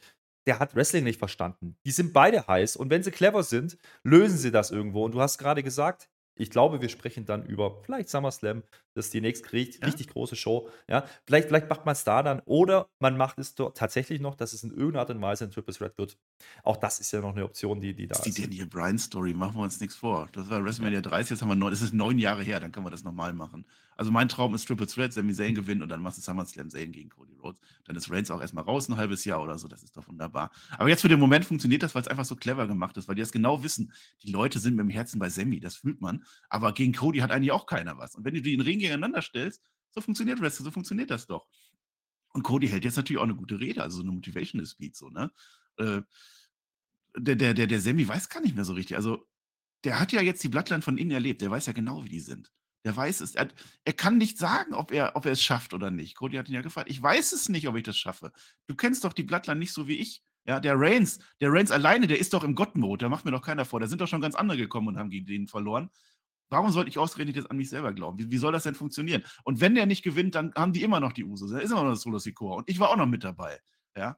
der hat Wrestling nicht verstanden. Die sind beide heiß und wenn sie clever sind, lösen sie das irgendwo. Und du hast gerade gesagt, ich glaube, wir sprechen dann über vielleicht SummerSlam, das ist die nächste richtig, ja? richtig große Show. Ja, vielleicht, vielleicht macht man es da dann oder man macht es dort tatsächlich noch, dass es in irgendeiner Art und Weise ein Triple Threat wird. Auch das ist ja noch eine Option, die, die da ist. Die Daniel Bryan Story, machen wir uns nichts vor. Das war WrestleMania 30, jetzt haben wir neun, das ist neun Jahre her, dann können wir das nochmal machen. Also mein Traum ist Triple Threat, Sami Zayn gewinnt und dann machst du SummerSlam Zayn gegen Cody Rhodes. Dann ist Reigns auch erstmal raus, ein halbes Jahr oder so. Das ist doch wunderbar. Aber jetzt für den Moment funktioniert das, weil es einfach so clever gemacht ist, weil die das genau wissen. Die Leute sind mit dem Herzen bei Sami, das fühlt man. Aber gegen Cody hat eigentlich auch keiner was. Und wenn du die in den Ring gegeneinander stellst, so funktioniert Wrestling, so funktioniert das doch. Und Cody hält jetzt natürlich auch eine gute Rede, also so eine Motivational Speed, so, ne? Äh, der, der, der, der Sammy weiß gar nicht mehr so richtig. Also, der hat ja jetzt die Blattland von innen erlebt, der weiß ja genau, wie die sind. Der weiß es. Er, er, kann nicht sagen, ob er, ob er es schafft oder nicht. Cody hat ihn ja gefragt. Ich weiß es nicht, ob ich das schaffe. Du kennst doch die Blattland nicht so wie ich. Ja, der Reigns, der Reigns alleine, der ist doch im Gott-Mode. Da macht mir doch keiner vor. Da sind doch schon ganz andere gekommen und haben gegen den verloren. Warum sollte ich ausgerechnet jetzt an mich selber glauben? Wie, wie, soll das denn funktionieren? Und wenn der nicht gewinnt, dann haben die immer noch die Usos. Da ist immer noch das Solo Sikoa. Und ich war auch noch mit dabei. Ja.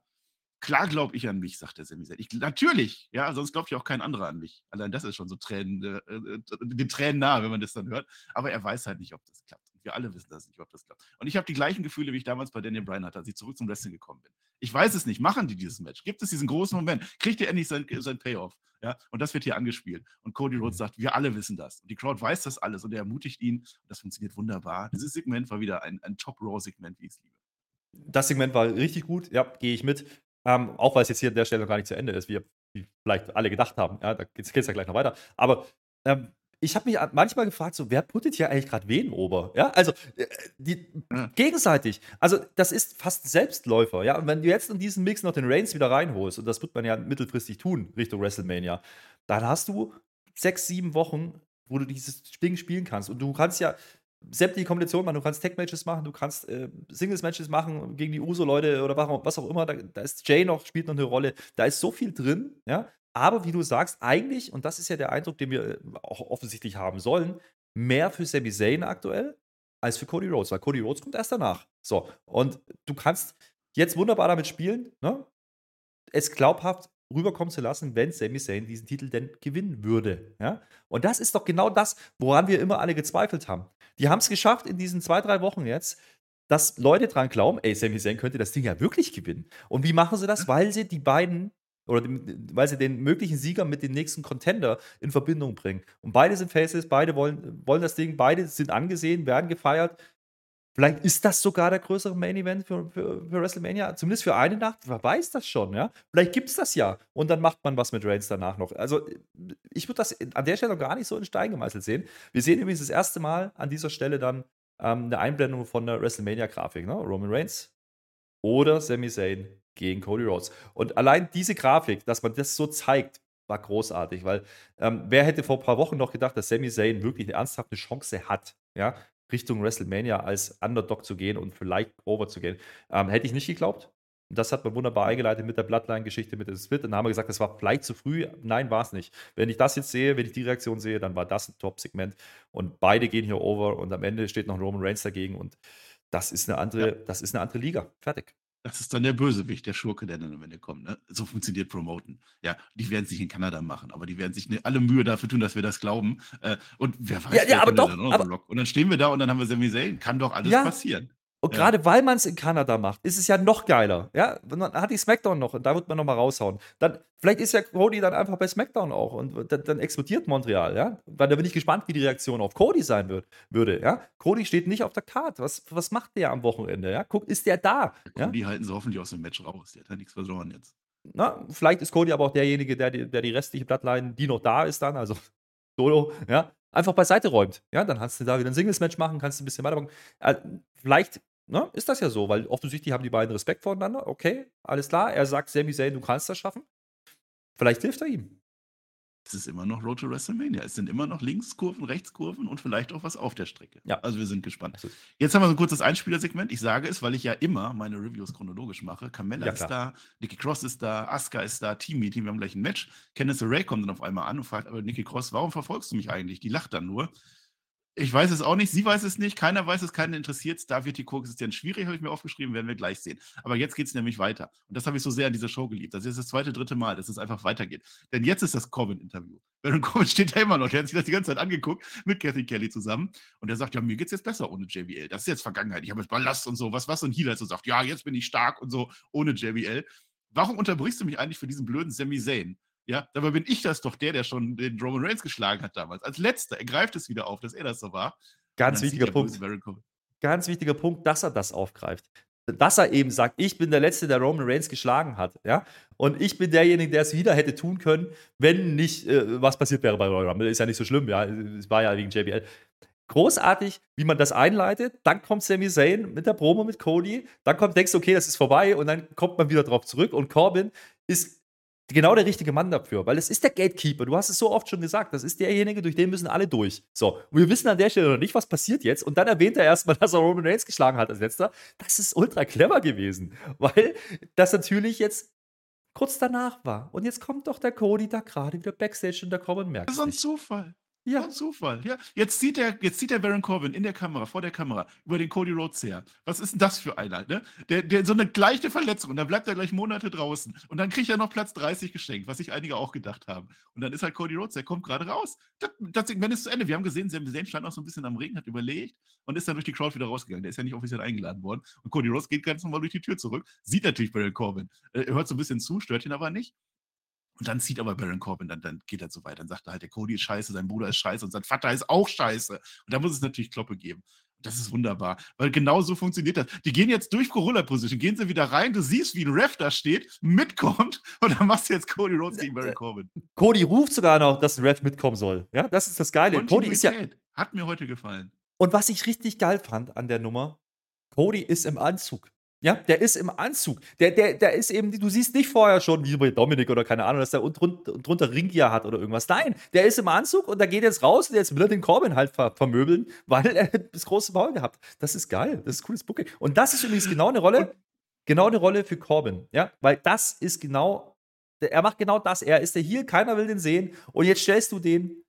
Klar glaube ich an mich, sagt der Zayn. Ich, natürlich, ja, sonst glaubt ja auch kein anderer an mich. Allein das ist schon so Tränen, äh, äh, den Tränen nahe, wenn man das dann hört. Aber er weiß halt nicht, ob das klappt. Wir alle wissen das nicht, ob das klappt. Und ich habe die gleichen Gefühle, wie ich damals bei Daniel Bryan hatte, als ich zurück zum Wrestling gekommen bin. Ich weiß es nicht. Machen die dieses Match? Gibt es diesen großen Moment? Kriegt ihr endlich sein, sein Payoff? Ja, und das wird hier angespielt. Und Cody Rhodes sagt, wir alle wissen das. Und die Crowd weiß das alles und er ermutigt ihn. Und das funktioniert wunderbar. Dieses Segment war wieder ein, ein Top-Raw-Segment, wie ich es liebe. Das Segment war richtig gut. Ja, gehe ich mit. Ähm, auch weil es jetzt hier an der Stelle noch gar nicht zu Ende ist, wie wir vielleicht alle gedacht haben. Ja, da geht es ja gleich noch weiter. Aber ähm, ich habe mich manchmal gefragt, so, wer puttet hier eigentlich gerade wen ober? Ja, also äh, die, ja. gegenseitig. Also das ist fast Selbstläufer. Ja, und wenn du jetzt in diesen Mix noch den Reigns wieder reinholst, und das wird man ja mittelfristig tun Richtung WrestleMania, dann hast du sechs, sieben Wochen, wo du dieses Ding spielen kannst. Und du kannst ja sämtliche Kombinationen machen. Du kannst Tech-Matches machen, du kannst äh, Singles-Matches machen gegen die Uso-Leute oder was auch immer. Da, da, ist Jay noch, spielt noch eine Rolle. Da ist so viel drin, ja. Aber wie du sagst, eigentlich, und das ist ja der Eindruck, den wir äh, auch offensichtlich haben sollen, mehr für Sami Zayn aktuell als für Cody Rhodes, weil Cody Rhodes kommt erst danach. So, und du kannst jetzt wunderbar damit spielen, ne? es glaubhaft rüberkommen zu lassen, wenn Sami Zayn diesen Titel denn gewinnen würde. Ja? Und das ist doch genau das, woran wir immer alle gezweifelt haben. Die haben es geschafft in diesen zwei, drei Wochen jetzt, dass Leute dran glauben, ey, Sami Zayn könnte das Ding ja wirklich gewinnen. Und wie machen sie das? Weil sie die beiden oder dem, weil sie den möglichen Sieger mit dem nächsten Contender in Verbindung bringen. Und beide sind Faces, beide wollen, wollen das Ding, beide sind angesehen, werden gefeiert. Vielleicht ist das sogar der größere Main Event für, für, für WrestleMania, zumindest für eine Nacht. Wer weiß das schon, ja? Vielleicht gibt es das ja. Und dann macht man was mit Reigns danach noch. Also, ich würde das an der Stelle noch gar nicht so in Stein gemeißelt sehen. Wir sehen übrigens das erste Mal an dieser Stelle dann ähm, eine Einblendung von der WrestleMania-Grafik. Ne? Roman Reigns oder Sami Zayn gegen Cody Rhodes. Und allein diese Grafik, dass man das so zeigt, war großartig, weil ähm, wer hätte vor ein paar Wochen noch gedacht, dass Sami Zayn wirklich eine ernsthafte Chance hat, ja, Richtung WrestleMania als Underdog zu gehen und vielleicht over zu gehen. Ähm, hätte ich nicht geglaubt. Das hat man wunderbar eingeleitet mit der Bloodline-Geschichte, mit dem Split. Dann haben wir gesagt, das war vielleicht zu früh. Nein, war es nicht. Wenn ich das jetzt sehe, wenn ich die Reaktion sehe, dann war das ein Top-Segment. Und beide gehen hier over und am Ende steht noch Roman Reigns dagegen. Und das ist eine andere, ja. das ist eine andere Liga. Fertig. Das ist dann der Bösewicht, der Schurke, der dann am Ende kommt. Ne? So funktioniert Promoten. Ja, die werden es nicht in Kanada machen, aber die werden sich ne, alle Mühe dafür tun, dass wir das glauben. Äh, und wer weiß, ja, ja, aber doch, aber, Und dann stehen wir da und dann haben wir Sami Zayn. Kann doch alles ja, passieren. Und ja. gerade weil man es in Kanada macht, ist es ja noch geiler. Ja, man hat die SmackDown noch und da wird man noch mal raushauen. Dann, vielleicht ist ja Cody dann einfach bei SmackDown auch und dann, dann explodiert Montreal, ja. Weil da bin ich gespannt, wie die Reaktion auf Cody sein wird, würde, ja. Cody steht nicht auf der Karte. Was, was macht der am Wochenende, ja? Guck, ist der da? Ja? Cody halten sie hoffentlich aus dem Match raus. Der hat ja nichts verloren jetzt. Na, vielleicht ist Cody aber auch derjenige, der, der die restliche Bloodline, die noch da ist, dann, also Solo, ja, einfach beiseite räumt. Ja, dann kannst du da wieder ein Singles-Match machen, kannst du ein bisschen weitermachen. Äh, vielleicht Ne? Ist das ja so, weil offensichtlich haben die beiden Respekt voneinander. Okay, alles klar. Er sagt Sami Zayn, du kannst das schaffen. Vielleicht hilft er ihm. Es ist immer noch Road to WrestleMania. Es sind immer noch Linkskurven, Rechtskurven und vielleicht auch was auf der Strecke. Ja. Also wir sind gespannt. Jetzt haben wir so ein kurzes Einspielersegment. Ich sage es, weil ich ja immer meine Reviews chronologisch mache. Carmella ja, ist da, Nikki Cross ist da, Asuka ist da, Team-Meeting, wir haben gleich ein Match. Kenneth Ray kommt dann auf einmal an und fragt, aber Nikki Cross, warum verfolgst du mich eigentlich? Die lacht dann nur. Ich weiß es auch nicht, sie weiß es nicht, keiner weiß es, keiner interessiert es. Da wird die Koexistenz schwierig, habe ich mir aufgeschrieben, werden wir gleich sehen. Aber jetzt geht es nämlich weiter. Und das habe ich so sehr an dieser Show geliebt. Das ist das zweite, dritte Mal, dass es einfach weitergeht. Denn jetzt ist das Corbin-Interview. Baron Corbin steht da immer noch, der hat sich das die ganze Zeit angeguckt mit Kathy Kelly zusammen. Und er sagt, ja, mir geht es jetzt besser ohne JBL. Das ist jetzt Vergangenheit. Ich habe jetzt Ballast und so. Was, was? Und Healer so sagt, ja, jetzt bin ich stark und so ohne JBL. Warum unterbrichst du mich eigentlich für diesen blöden Sami Zayn? Ja, dabei bin ich das doch der, der schon den Roman Reigns geschlagen hat damals. Als letzter. Er greift es wieder auf, dass er das so war. Ganz wichtiger Punkt. Ganz wichtiger Punkt, dass er das aufgreift. Dass er eben sagt, ich bin der Letzte, der Roman Reigns geschlagen hat. Ja? Und ich bin derjenige, der es wieder hätte tun können, wenn nicht äh, was passiert wäre bei Royal Rumble. Ist ja nicht so schlimm, ja. Es war ja wegen JBL. Großartig, wie man das einleitet. Dann kommt Sami Zayn mit der Promo mit Cody. Dann kommt, denkst du, okay, das ist vorbei. Und dann kommt man wieder drauf zurück. Und Corbin ist genau der richtige Mann dafür, weil es ist der Gatekeeper. Du hast es so oft schon gesagt. Das ist derjenige, durch den müssen alle durch. So, und wir wissen an der Stelle noch nicht, was passiert jetzt. Und dann erwähnt er erstmal, dass er Roman Reigns geschlagen hat als letzter. Das ist ultra clever gewesen, weil das natürlich jetzt kurz danach war. Und jetzt kommt doch der Cody da gerade wieder Backstage und der Corbin merkt. Das ist ein Zufall. Ja. Ein Zufall, ja. Jetzt sieht der, jetzt sieht der Baron Corbin in der Kamera, vor der Kamera, über den Cody Rhodes her. Was ist denn das für einer, ne? Der, der so eine gleiche Verletzung und dann bleibt er gleich Monate draußen. Und dann kriegt er noch Platz 30 geschenkt, was sich einige auch gedacht haben. Und dann ist halt Cody Rhodes, der kommt gerade raus. Das, das Segment ist zu Ende. Wir haben gesehen, Sami Zayn stand noch so ein bisschen am Regen, hat überlegt und ist dann durch die Crowd wieder rausgegangen. Der ist ja nicht offiziell eingeladen worden. Und Cody Rhodes geht ganz normal durch die Tür zurück, sieht natürlich Baron Corbin. Er hört so ein bisschen zu, stört ihn aber nicht. Und dann zieht aber Baron Corbin, dann, dann geht er so weit. Dann sagt er halt, der Cody ist scheiße, sein Bruder ist scheiße und sein Vater ist auch scheiße. Und da muss es natürlich Kloppe geben. Das ist wunderbar, weil genau so funktioniert das. Die gehen jetzt durch Gorilla-Position, gehen sie wieder rein, du siehst, wie ein Ref da steht, mitkommt und dann machst du jetzt Cody Rhodes gegen Baron Corbin. Cody ruft sogar noch, dass ein Ref mitkommen soll. Ja, das ist das Geile. Cody ist ja. Hat mir heute gefallen. Und was ich richtig geil fand an der Nummer, Cody ist im Anzug. Ja, der ist im Anzug. Der, der, der ist eben, du siehst nicht vorher schon, wie bei Dominik oder keine Ahnung, dass der drunter, drunter Ringgear hat oder irgendwas. Nein, der ist im Anzug und da geht jetzt raus und jetzt will er den Corbin halt ver vermöbeln, weil er das große Maul gehabt. Das ist geil. Das ist cooles Booking. Und das ist übrigens genau eine Rolle, genau eine Rolle für Corbin. Ja, weil das ist genau, er macht genau das. Er ist der Heel, keiner will den sehen. Und jetzt stellst du den,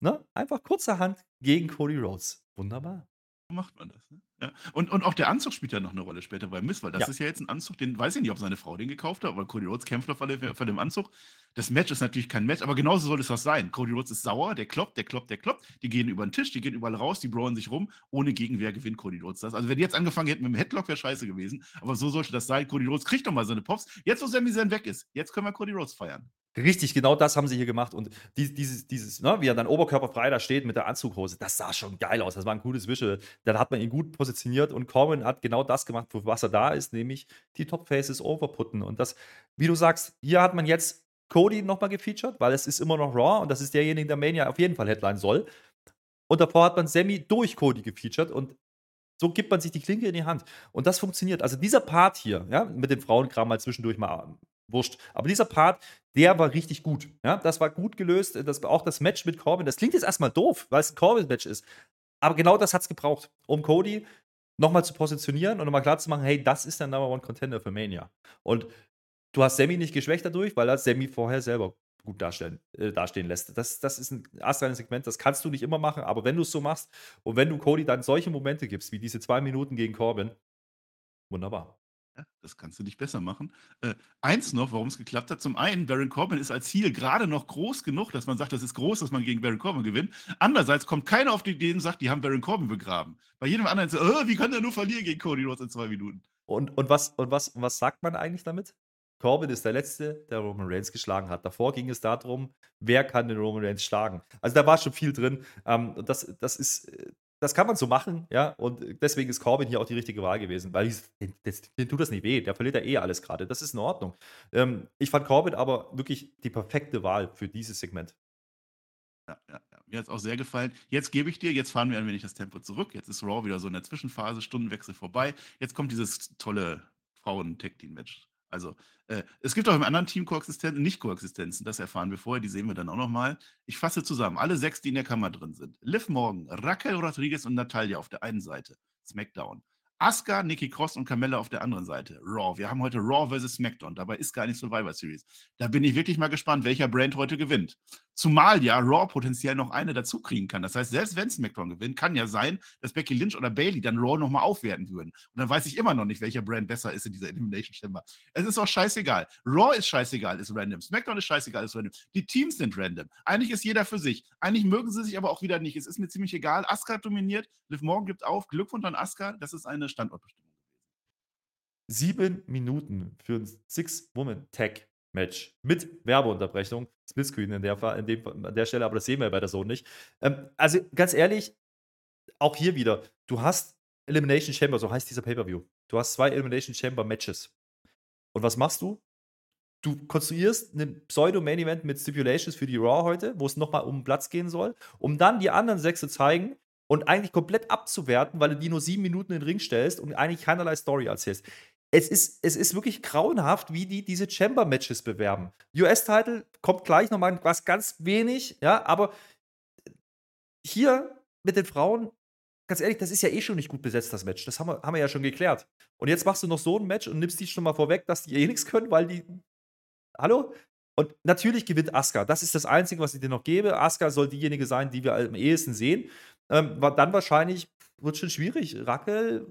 ne, einfach kurzerhand gegen Cody Rhodes. Wunderbar. So macht man das, ne? Ja. Und, und auch der Anzug spielt ja noch eine Rolle später bei Miss, weil das ja. ist ja jetzt ein Anzug, den weiß ich nicht, ob seine Frau den gekauft hat, aber Cody Rhodes kämpft auf alle vor dem Anzug. Das Match ist natürlich kein Match, aber genauso soll es das sein. Cody Rhodes ist sauer, der kloppt, der kloppt, der kloppt. Die gehen über den Tisch, die gehen überall raus, die brauen sich rum. Ohne Gegenwehr gewinnt Cody Rhodes das. Also, wenn die jetzt angefangen hätten mit dem Headlock, wäre scheiße gewesen. Aber so sollte das sein. Cody Rhodes kriegt doch mal seine Pops. Jetzt, wo Sami Zayn weg ist, jetzt können wir Cody Rhodes feiern. Richtig, genau das haben sie hier gemacht. Und dieses, dieses ne, wie er dann oberkörperfrei da steht mit der Anzughose, das sah schon geil aus. Das war ein gutes Visual. Dann hat man ihn gut positioniert und Corbin hat genau das gemacht, für was er da ist, nämlich die Top Faces overputten. Und das, wie du sagst, hier hat man jetzt Cody nochmal gefeatured, weil es ist immer noch Raw und das ist derjenige, der Mania auf jeden Fall Headline soll. Und davor hat man Sammy durch Cody gefeatured und so gibt man sich die Klinke in die Hand. Und das funktioniert. Also dieser Part hier, ja, mit dem Frauenkram mal zwischendurch mal wurscht. Aber dieser Part, der war richtig gut. Ja, das war gut gelöst. Das, auch das Match mit Corbin, das klingt jetzt erstmal doof, weil es ein Corbin-Match ist. Aber genau das hat es gebraucht, um Cody nochmal zu positionieren und nochmal klar zu machen, hey, das ist der Number One Contender für Mania. Und du hast Sammy nicht geschwächt dadurch, weil er Sammy vorher selber gut darstellen, äh, dastehen lässt. Das, das ist ein astreines Segment, das kannst du nicht immer machen, aber wenn du es so machst und wenn du Cody dann solche Momente gibst, wie diese zwei Minuten gegen Corbin, wunderbar. Ja, das kannst du nicht besser machen. Äh, eins noch, warum es geklappt hat. Zum einen, Baron Corbin ist als Ziel gerade noch groß genug, dass man sagt, das ist groß, dass man gegen Baron Corbin gewinnt. Andererseits kommt keiner auf die Idee und sagt, die haben Baron Corbin begraben. Bei jedem anderen so, oh, wie kann der nur verlieren gegen Cody Rhodes in zwei Minuten? Und, und, was, und, was, und was sagt man eigentlich damit? Corbin ist der Letzte, der Roman Reigns geschlagen hat. Davor ging es darum, wer kann den Roman Reigns schlagen. Also da war schon viel drin. Ähm, das, das ist äh, das kann man so machen, ja, und deswegen ist Corbin hier auch die richtige Wahl gewesen, weil dem tut das nicht weh, der verliert ja eh alles gerade, das ist in Ordnung. Ähm, ich fand Corbin aber wirklich die perfekte Wahl für dieses Segment. Ja, ja, ja. Mir hat es auch sehr gefallen. Jetzt gebe ich dir, jetzt fahren wir ein wenig das Tempo zurück. Jetzt ist Raw wieder so in der Zwischenphase, Stundenwechsel vorbei. Jetzt kommt dieses tolle Frauen-Tag-Team-Match also, äh, es gibt auch im anderen Team Koexistenzen, nicht Koexistenzen, das erfahren wir vorher, die sehen wir dann auch nochmal. Ich fasse zusammen, alle sechs, die in der Kammer drin sind. Liv Morgan, Raquel Rodriguez und Natalia auf der einen Seite, SmackDown. Asuka, Nikki Cross und Carmella auf der anderen Seite. Raw. Wir haben heute Raw vs. SmackDown. Dabei ist gar nicht Survivor Series. Da bin ich wirklich mal gespannt, welcher Brand heute gewinnt. Zumal ja Raw potenziell noch eine dazu kriegen kann. Das heißt, selbst wenn SmackDown gewinnt, kann ja sein, dass Becky Lynch oder Bailey dann Raw nochmal aufwerten würden. Und dann weiß ich immer noch nicht, welcher Brand besser ist in dieser Elimination Chamber. Es ist auch scheißegal. Raw ist scheißegal, ist random. SmackDown ist scheißegal, ist random. Die Teams sind random. Eigentlich ist jeder für sich. Eigentlich mögen sie sich aber auch wieder nicht. Es ist mir ziemlich egal. Asuka dominiert. Liv Morgan gibt auf. Glückwunsch an Asuka. Das ist eine Standortbestimmung Sieben Minuten für ein Six-Woman-Tag-Match mit Werbeunterbrechung. Splitscreen in der, in dem, an der Stelle, aber das sehen wir bei der Sohn nicht. Ähm, also ganz ehrlich, auch hier wieder, du hast Elimination Chamber, so heißt dieser Pay-Per-View. Du hast zwei Elimination Chamber Matches. Und was machst du? Du konstruierst ein Pseudo-Main-Event mit Stipulations für die Raw heute, wo es nochmal um Platz gehen soll, um dann die anderen sechs zu zeigen und eigentlich komplett abzuwerten, weil du die nur sieben Minuten in den Ring stellst und eigentlich keinerlei Story erzählst. Es ist, es ist wirklich grauenhaft, wie die diese Chamber-Matches bewerben. US-Title kommt gleich nochmal was ganz wenig, ja, aber hier mit den Frauen, ganz ehrlich, das ist ja eh schon nicht gut besetzt, das Match. Das haben wir, haben wir ja schon geklärt. Und jetzt machst du noch so ein Match und nimmst die schon mal vorweg, dass die eh nichts können, weil die. Hallo? Und natürlich gewinnt Asuka. Das ist das Einzige, was ich dir noch gebe. Asuka soll diejenige sein, die wir am ehesten sehen. Ähm, dann wahrscheinlich wird schon schwierig. Raquel,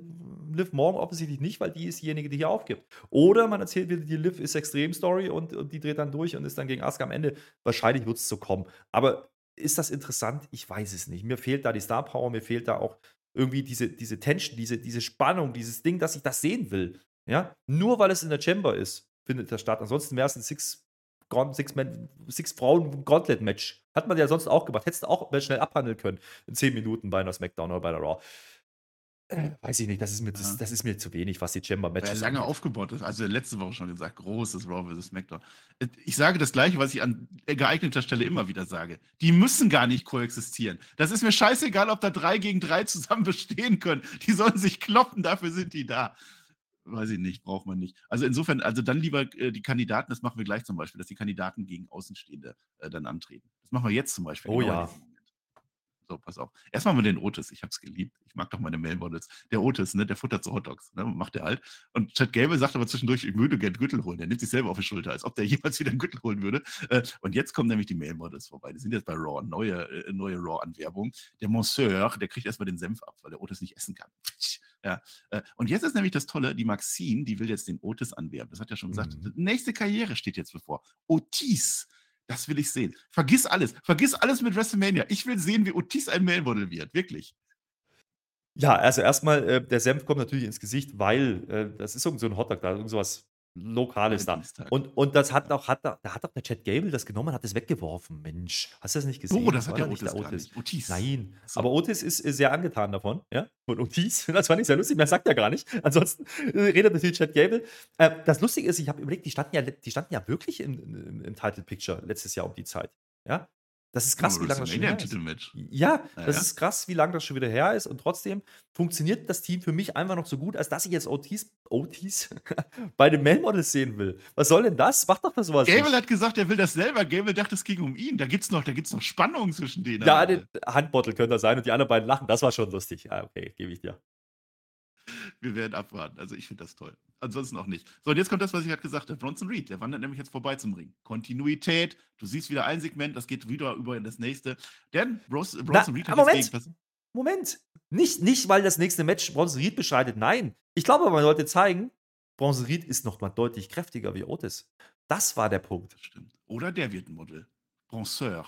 Liv morgen offensichtlich nicht, weil die ist diejenige, die hier aufgibt. Oder man erzählt wieder, die Liv ist Extrem-Story und, und die dreht dann durch und ist dann gegen Asuka am Ende. Wahrscheinlich wird es so kommen. Aber ist das interessant? Ich weiß es nicht. Mir fehlt da die Star Power, mir fehlt da auch irgendwie diese, diese Tension, diese, diese Spannung, dieses Ding, dass ich das sehen will. Ja? Nur weil es in der Chamber ist, findet das statt. Ansonsten wäre es ein Six, Six, Six Frauen Gauntlet Match. Hat man ja sonst auch gemacht. Hättest du auch schnell abhandeln können in 10 Minuten bei einer SmackDown oder bei einer Raw. Äh, weiß ich nicht, das ist mir, das, das ist mir zu wenig, was die Chamber-Matches ja, lange aufgebaut ist. Also letzte Woche schon gesagt, großes Raw vs. SmackDown. Äh, ich sage das Gleiche, was ich an geeigneter Stelle immer wieder sage. Die müssen gar nicht koexistieren. Das ist mir scheißegal, ob da drei gegen drei zusammen bestehen können. Die sollen sich kloppen, dafür sind die da. Weiß ich nicht, braucht man nicht. Also insofern, also dann lieber äh, die Kandidaten, das machen wir gleich zum Beispiel, dass die Kandidaten gegen Außenstehende äh, dann antreten. Das machen wir jetzt zum Beispiel. Oh genau ja. So, pass auf. Erstmal mal den Otis. Ich habe es geliebt. Ich mag doch meine Mailmodels. Der Otis, ne, der futtert so Hotdogs. Ne, macht der halt. Und Chad Gable sagt aber zwischendurch, ich würde gerne Gürtel holen. Der nimmt sich selber auf die Schulter, als ob der jemals wieder einen Gürtel holen würde. Äh, und jetzt kommen nämlich die Mailmodels vorbei. Die sind jetzt bei Raw. Neue, äh, neue Raw-Anwerbung. Der Monsieur, der kriegt erstmal den Senf ab, weil der Otis nicht essen kann. Ja. Äh, und jetzt ist nämlich das Tolle, die Maxine, die will jetzt den Otis anwerben. Das hat ja schon gesagt. Mhm. Nächste Karriere steht jetzt bevor. Otis. Das will ich sehen. Vergiss alles. Vergiss alles mit WrestleMania. Ich will sehen, wie Otis ein Mailmodel wird. Wirklich. Ja, also erstmal, äh, der Senf kommt natürlich ins Gesicht, weil äh, das ist irgend so ein Hotdog da, irgend sowas Lokales da. Und, und das hat auch, hat, da hat doch der Chad Gable das genommen, hat es weggeworfen. Mensch, hast du das nicht gesehen? Oh, das hat der Otis, Otis. Otis. Nein, so. aber Otis ist, ist, sehr angetan davon, ja. Und Otis, das fand ich sehr lustig, mehr sagt er gar nicht. Ansonsten äh, redet natürlich Chad Gable. Äh, das Lustige ist, ich habe überlegt, die standen ja, die standen ja wirklich im, im, im Title Picture letztes Jahr um die Zeit. Ja, das ist krass, wie lange das schon her ist. Ja, das ja. ist krass, wie lange das schon wieder her ist. Und trotzdem funktioniert das Team für mich einfach noch so gut, als dass ich jetzt Otis, Otis bei den Mailmodels sehen will. Was soll denn das? Mach doch das sowas. Gable hat gesagt, er will das selber. Gable dachte, es ging um ihn. Da gibt es noch, noch Spannungen zwischen denen. Ja, der Handbottle könnte das sein und die anderen beiden lachen. Das war schon lustig. Ja, okay, gebe ich dir. Wir werden abwarten. Also ich finde das toll. Ansonsten auch nicht. So, und jetzt kommt das, was ich gerade gesagt habe. Bronson Reed, der wandert nämlich jetzt vorbei zum Ring. Kontinuität. Du siehst wieder ein Segment, das geht wieder über in das nächste. Denn Bronson, Bronson Reed hat Moment. Gegen, Moment. Nicht, nicht, weil das nächste Match Bronson Reed beschreitet. Nein. Ich glaube, man sollte zeigen, Bronson Reed ist noch mal deutlich kräftiger wie Otis. Das war der Punkt. Stimmt. Oder der wird ein Model. Bronzeur.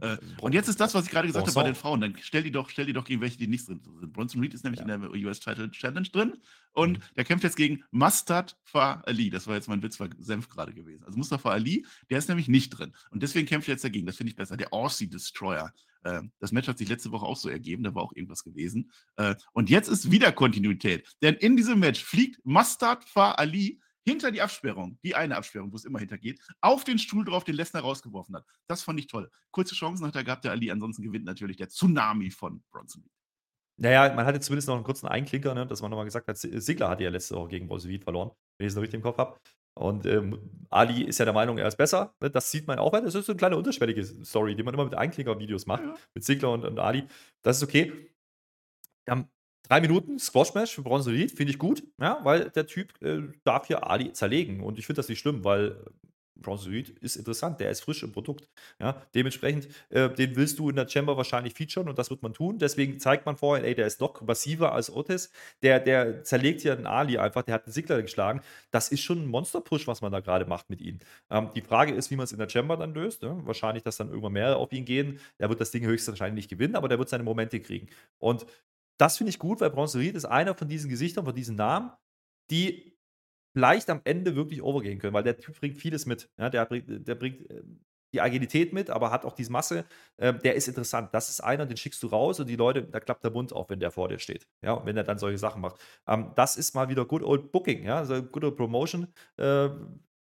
Äh, und jetzt ist das, was ich gerade gesagt habe bei den Frauen. Dann stell die doch, stell die doch gegen welche, die nicht drin sind. Bronson Reed ist nämlich ja. in der US Title Challenge drin und mhm. der kämpft jetzt gegen Mustafa Ali. Das war jetzt mein Witz, war Senf gerade gewesen. Also Mustafa Ali, der ist nämlich nicht drin. Und deswegen kämpft er jetzt dagegen. Das finde ich besser. Der Aussie Destroyer. Äh, das Match hat sich letzte Woche auch so ergeben, da war auch irgendwas gewesen. Äh, und jetzt ist wieder Kontinuität. Denn in diesem Match fliegt Mustafa Ali hinter die Absperrung, die eine Absperrung, wo es immer hintergeht, auf den Stuhl drauf, den Lesnar rausgeworfen hat. Das fand ich toll. Kurze Chancen hat er gehabt, der Ali. Ansonsten gewinnt natürlich der Tsunami von Bronson. Naja, man hatte zumindest noch einen kurzen Einklinker, ne, dass man nochmal gesagt hat, Sigler hatte ja letzte Woche gegen Bronson verloren, wenn ich es noch richtig im Kopf habe. Und ähm, Ali ist ja der Meinung, er ist besser. Ne, das sieht man auch. Das ist so eine kleine unterschwellige Story, die man immer mit Einklinker-Videos macht, ja. mit Sigler und, und Ali. Das ist okay. Am Drei Minuten Squash-Match für Bronson Reed finde ich gut, ja, weil der Typ äh, darf hier Ali zerlegen. Und ich finde das nicht schlimm, weil Bronson Reed ist interessant, der ist frisch im Produkt. Ja, dementsprechend, äh, den willst du in der Chamber wahrscheinlich featuren und das wird man tun. Deswegen zeigt man vorher, ey, der ist noch massiver als Otis. Der, der zerlegt hier einen Ali einfach, der hat einen Sigler geschlagen. Das ist schon ein Monster-Push, was man da gerade macht mit ihm. Ähm, die Frage ist, wie man es in der Chamber dann löst. Ne? Wahrscheinlich, dass dann irgendwann mehr auf ihn gehen. Der wird das Ding höchstwahrscheinlich nicht gewinnen, aber der wird seine Momente kriegen. Und das finde ich gut, weil Bronze Reed ist einer von diesen Gesichtern, von diesen Namen, die vielleicht am Ende wirklich overgehen können, weil der Typ bringt vieles mit. Ja, der, bringt, der bringt ähm, die Agilität mit, aber hat auch diese Masse. Ähm, der ist interessant. Das ist einer, den schickst du raus und die Leute, da klappt der Mund auf, wenn der vor dir steht. Ja, wenn er dann solche Sachen macht. Ähm, das ist mal wieder good old Booking, ja, also good old Promotion. Äh,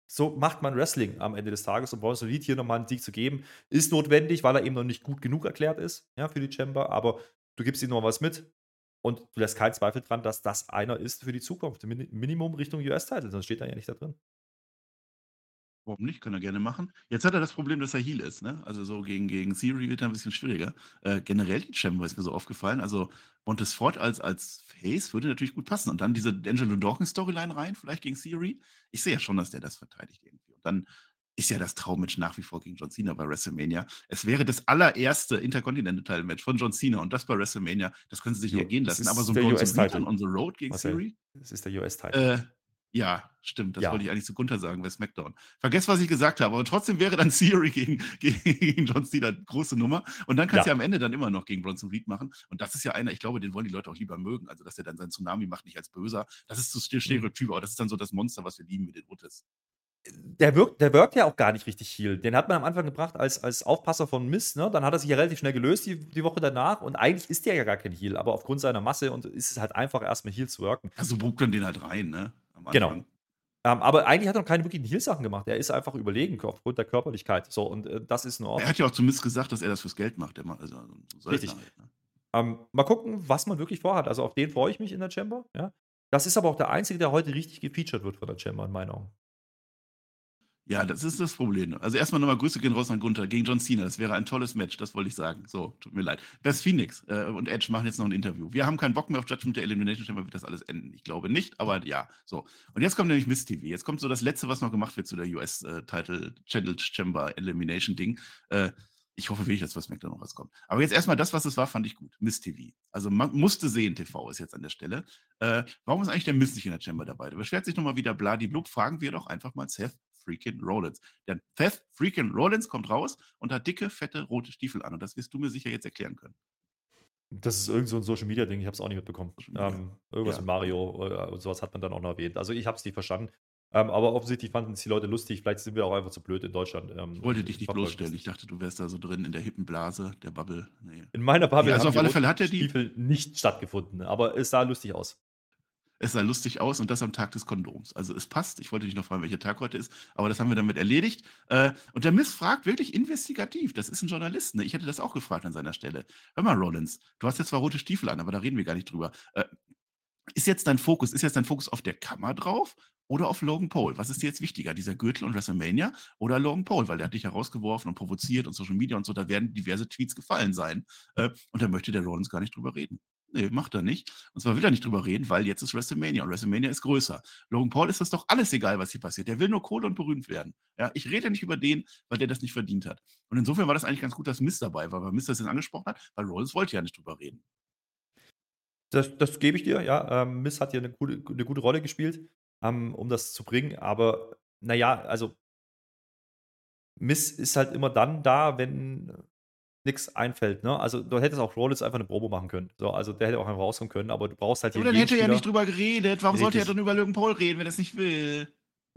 so macht man Wrestling am Ende des Tages und Bronson Reed hier nochmal einen Sieg zu geben, ist notwendig, weil er eben noch nicht gut genug erklärt ist ja, für die Chamber. Aber du gibst ihm noch was mit und du lässt keinen Zweifel dran, dass das einer ist für die Zukunft. Minimum Richtung US-Title, sonst steht er ja nicht da drin. Warum nicht? Kann er gerne machen. Jetzt hat er das Problem, dass er Heal ist. Ne? Also so gegen, gegen Siri wird er ein bisschen schwieriger. Äh, generell die Chamber ist mir so aufgefallen. Also Montesfort als, als Face würde natürlich gut passen. Und dann diese Angelo Dawkins Storyline rein, vielleicht gegen Siri. Ich sehe ja schon, dass der das verteidigt irgendwie. Und dann ist ja das Traummatch nach wie vor gegen John Cena bei WrestleMania. Es wäre das allererste Intercontinental-Match von John Cena und das bei WrestleMania. Das können sie sich nicht ergehen lassen. Aber so ein Reed on the Road gegen Theory? Das ist der US-Title. Äh, ja, stimmt. Das ja. wollte ich eigentlich zu Gunther sagen bei SmackDown. Vergesst, was ich gesagt habe. Aber trotzdem wäre dann Theory gegen, gegen John Cena eine große Nummer. Und dann kannst du ja. ja am Ende dann immer noch gegen Bronson Reed machen. Und das ist ja einer, ich glaube, den wollen die Leute auch lieber mögen. Also, dass er dann sein Tsunami macht, nicht als Böser. Das ist so mhm. Stereotyp, aber das ist dann so das Monster, was wir lieben mit den Otis der wirkt, der wirkt ja auch gar nicht richtig viel. Den hat man am Anfang gebracht als, als Aufpasser von Mist, ne? Dann hat er sich ja relativ schnell gelöst die, die Woche danach und eigentlich ist der ja gar kein Heal, aber aufgrund seiner Masse und ist es halt einfach erstmal Heal zu wirken. Also bucht man den halt rein, ne? Genau. Ähm, aber eigentlich hat er noch keine wirklichen Heal-Sachen gemacht. Er ist einfach überlegen aufgrund der Körperlichkeit. So, und äh, das ist in Ordnung. Er hat ja auch zumindest gesagt, dass er das fürs Geld macht. Also, so Richtig. Halt, ne? ähm, mal gucken, was man wirklich vorhat. Also auf den freue ich mich in der Chamber. Ja? Das ist aber auch der einzige, der heute richtig gefeatured wird von der Chamber, in meinen Augen. Ja, das ist das Problem. Also erstmal nochmal Grüße gehen raus an Gunther gegen John Cena. Das wäre ein tolles Match, das wollte ich sagen. So, tut mir leid. Best Phoenix äh, und Edge machen jetzt noch ein Interview. Wir haben keinen Bock mehr auf Judgment der Elimination Chamber, wird das alles enden. Ich glaube nicht, aber ja. So. Und jetzt kommt nämlich Miss TV. Jetzt kommt so das Letzte, was noch gemacht wird zu der US-Title äh, Channel Chamber Elimination Ding. Äh, ich hoffe wirklich, dass was SmackDown noch rauskommt. Aber jetzt erstmal das, was es war, fand ich gut. Miss TV. Also man musste sehen, TV ist jetzt an der Stelle. Äh, warum ist eigentlich der Miss nicht in der Chamber dabei? Da beschwert sich nochmal wieder Bladiblub. Fragen wir doch einfach mal Seth freaking Rollins. Der Seth freaking Rollins kommt raus und hat dicke, fette, rote Stiefel an. Und das wirst du mir sicher jetzt erklären können. Das ist irgend so ein Social Media Ding, ich habe es auch nicht mitbekommen. Ähm, irgendwas ja. mit Mario äh, und sowas hat man dann auch noch erwähnt. Also ich habe es nicht verstanden. Ähm, aber offensichtlich fanden es die Leute lustig. Vielleicht sind wir auch einfach zu blöd in Deutschland. Ähm, ich wollte dich nicht bloßstellen. Ich dachte, du wärst da so drin in der hippen Blase, der Bubble. Nee. In meiner Bubble ja, also auf alle Fälle hat er die Stiefel nicht stattgefunden, aber es sah lustig aus. Es sah lustig aus und das am Tag des Kondoms. Also es passt. Ich wollte dich noch fragen, welcher Tag heute ist, aber das haben wir damit erledigt. Äh, und der Miss fragt wirklich investigativ. Das ist ein Journalist. Ne? Ich hätte das auch gefragt an seiner Stelle. Hör mal, Rollins, du hast jetzt zwar rote Stiefel an, aber da reden wir gar nicht drüber. Äh, ist jetzt dein Fokus, ist jetzt dein Fokus auf der Kammer drauf oder auf Logan Paul? Was ist dir jetzt wichtiger, dieser Gürtel und WrestleMania oder Logan Paul? Weil der hat dich herausgeworfen und provoziert und Social Media und so, da werden diverse Tweets gefallen sein. Äh, und da möchte der Rollins gar nicht drüber reden. Nee, macht er nicht. Und zwar will er nicht drüber reden, weil jetzt ist WrestleMania und WrestleMania ist größer. Logan Paul ist das doch alles egal, was hier passiert. Der will nur Kohle und berühmt werden. Ja, ich rede nicht über den, weil der das nicht verdient hat. Und insofern war das eigentlich ganz gut, dass Mist dabei war, weil Mist das jetzt angesprochen hat, weil Rollins wollte ja nicht drüber reden. Das, das gebe ich dir, ja. Ähm, Miss hat hier eine gute, eine gute Rolle gespielt, ähm, um das zu bringen. Aber naja, also Miss ist halt immer dann da, wenn nichts einfällt. Ne? Also du hättest auch Rollins einfach eine Probe machen können. So, also der hätte auch einfach rauskommen können, aber du brauchst halt hier. Aber dann hätte er ja nicht drüber geredet. Warum sollte er dann über Logan Paul reden, wenn er es nicht will?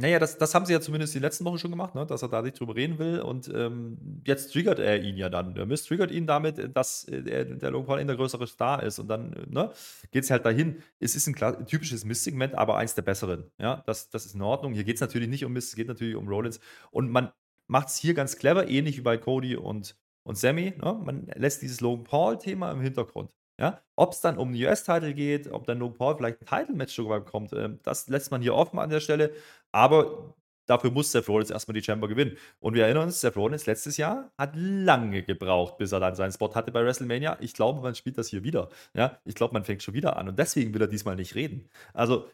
Naja, das, das haben sie ja zumindest die letzten Wochen schon gemacht, ne? dass er da nicht drüber reden will. Und ähm, jetzt triggert er ihn ja dann. Der Mist triggert ihn damit, dass äh, der, der Logan Paul der größere Star ist. Und dann ne, geht es halt dahin. Es ist ein typisches Mist-Segment, aber eins der besseren. Ja, das, das ist in Ordnung. Hier geht es natürlich nicht um Mist, es geht natürlich um Rollins. Und man macht es hier ganz clever, ähnlich wie bei Cody und und Sammy, ne, man lässt dieses Logan Paul-Thema im Hintergrund. Ja? Ob es dann um den US-Title geht, ob dann Logan Paul vielleicht ein Title-Match sogar bekommt, äh, das lässt man hier offen an der Stelle. Aber Dafür muss Seth Rollins erstmal die Chamber gewinnen. Und wir erinnern uns, Seth Rollins letztes Jahr hat lange gebraucht, bis er dann seinen Spot hatte bei WrestleMania. Ich glaube, man spielt das hier wieder. Ja, ich glaube, man fängt schon wieder an. Und deswegen will er diesmal nicht reden. Also,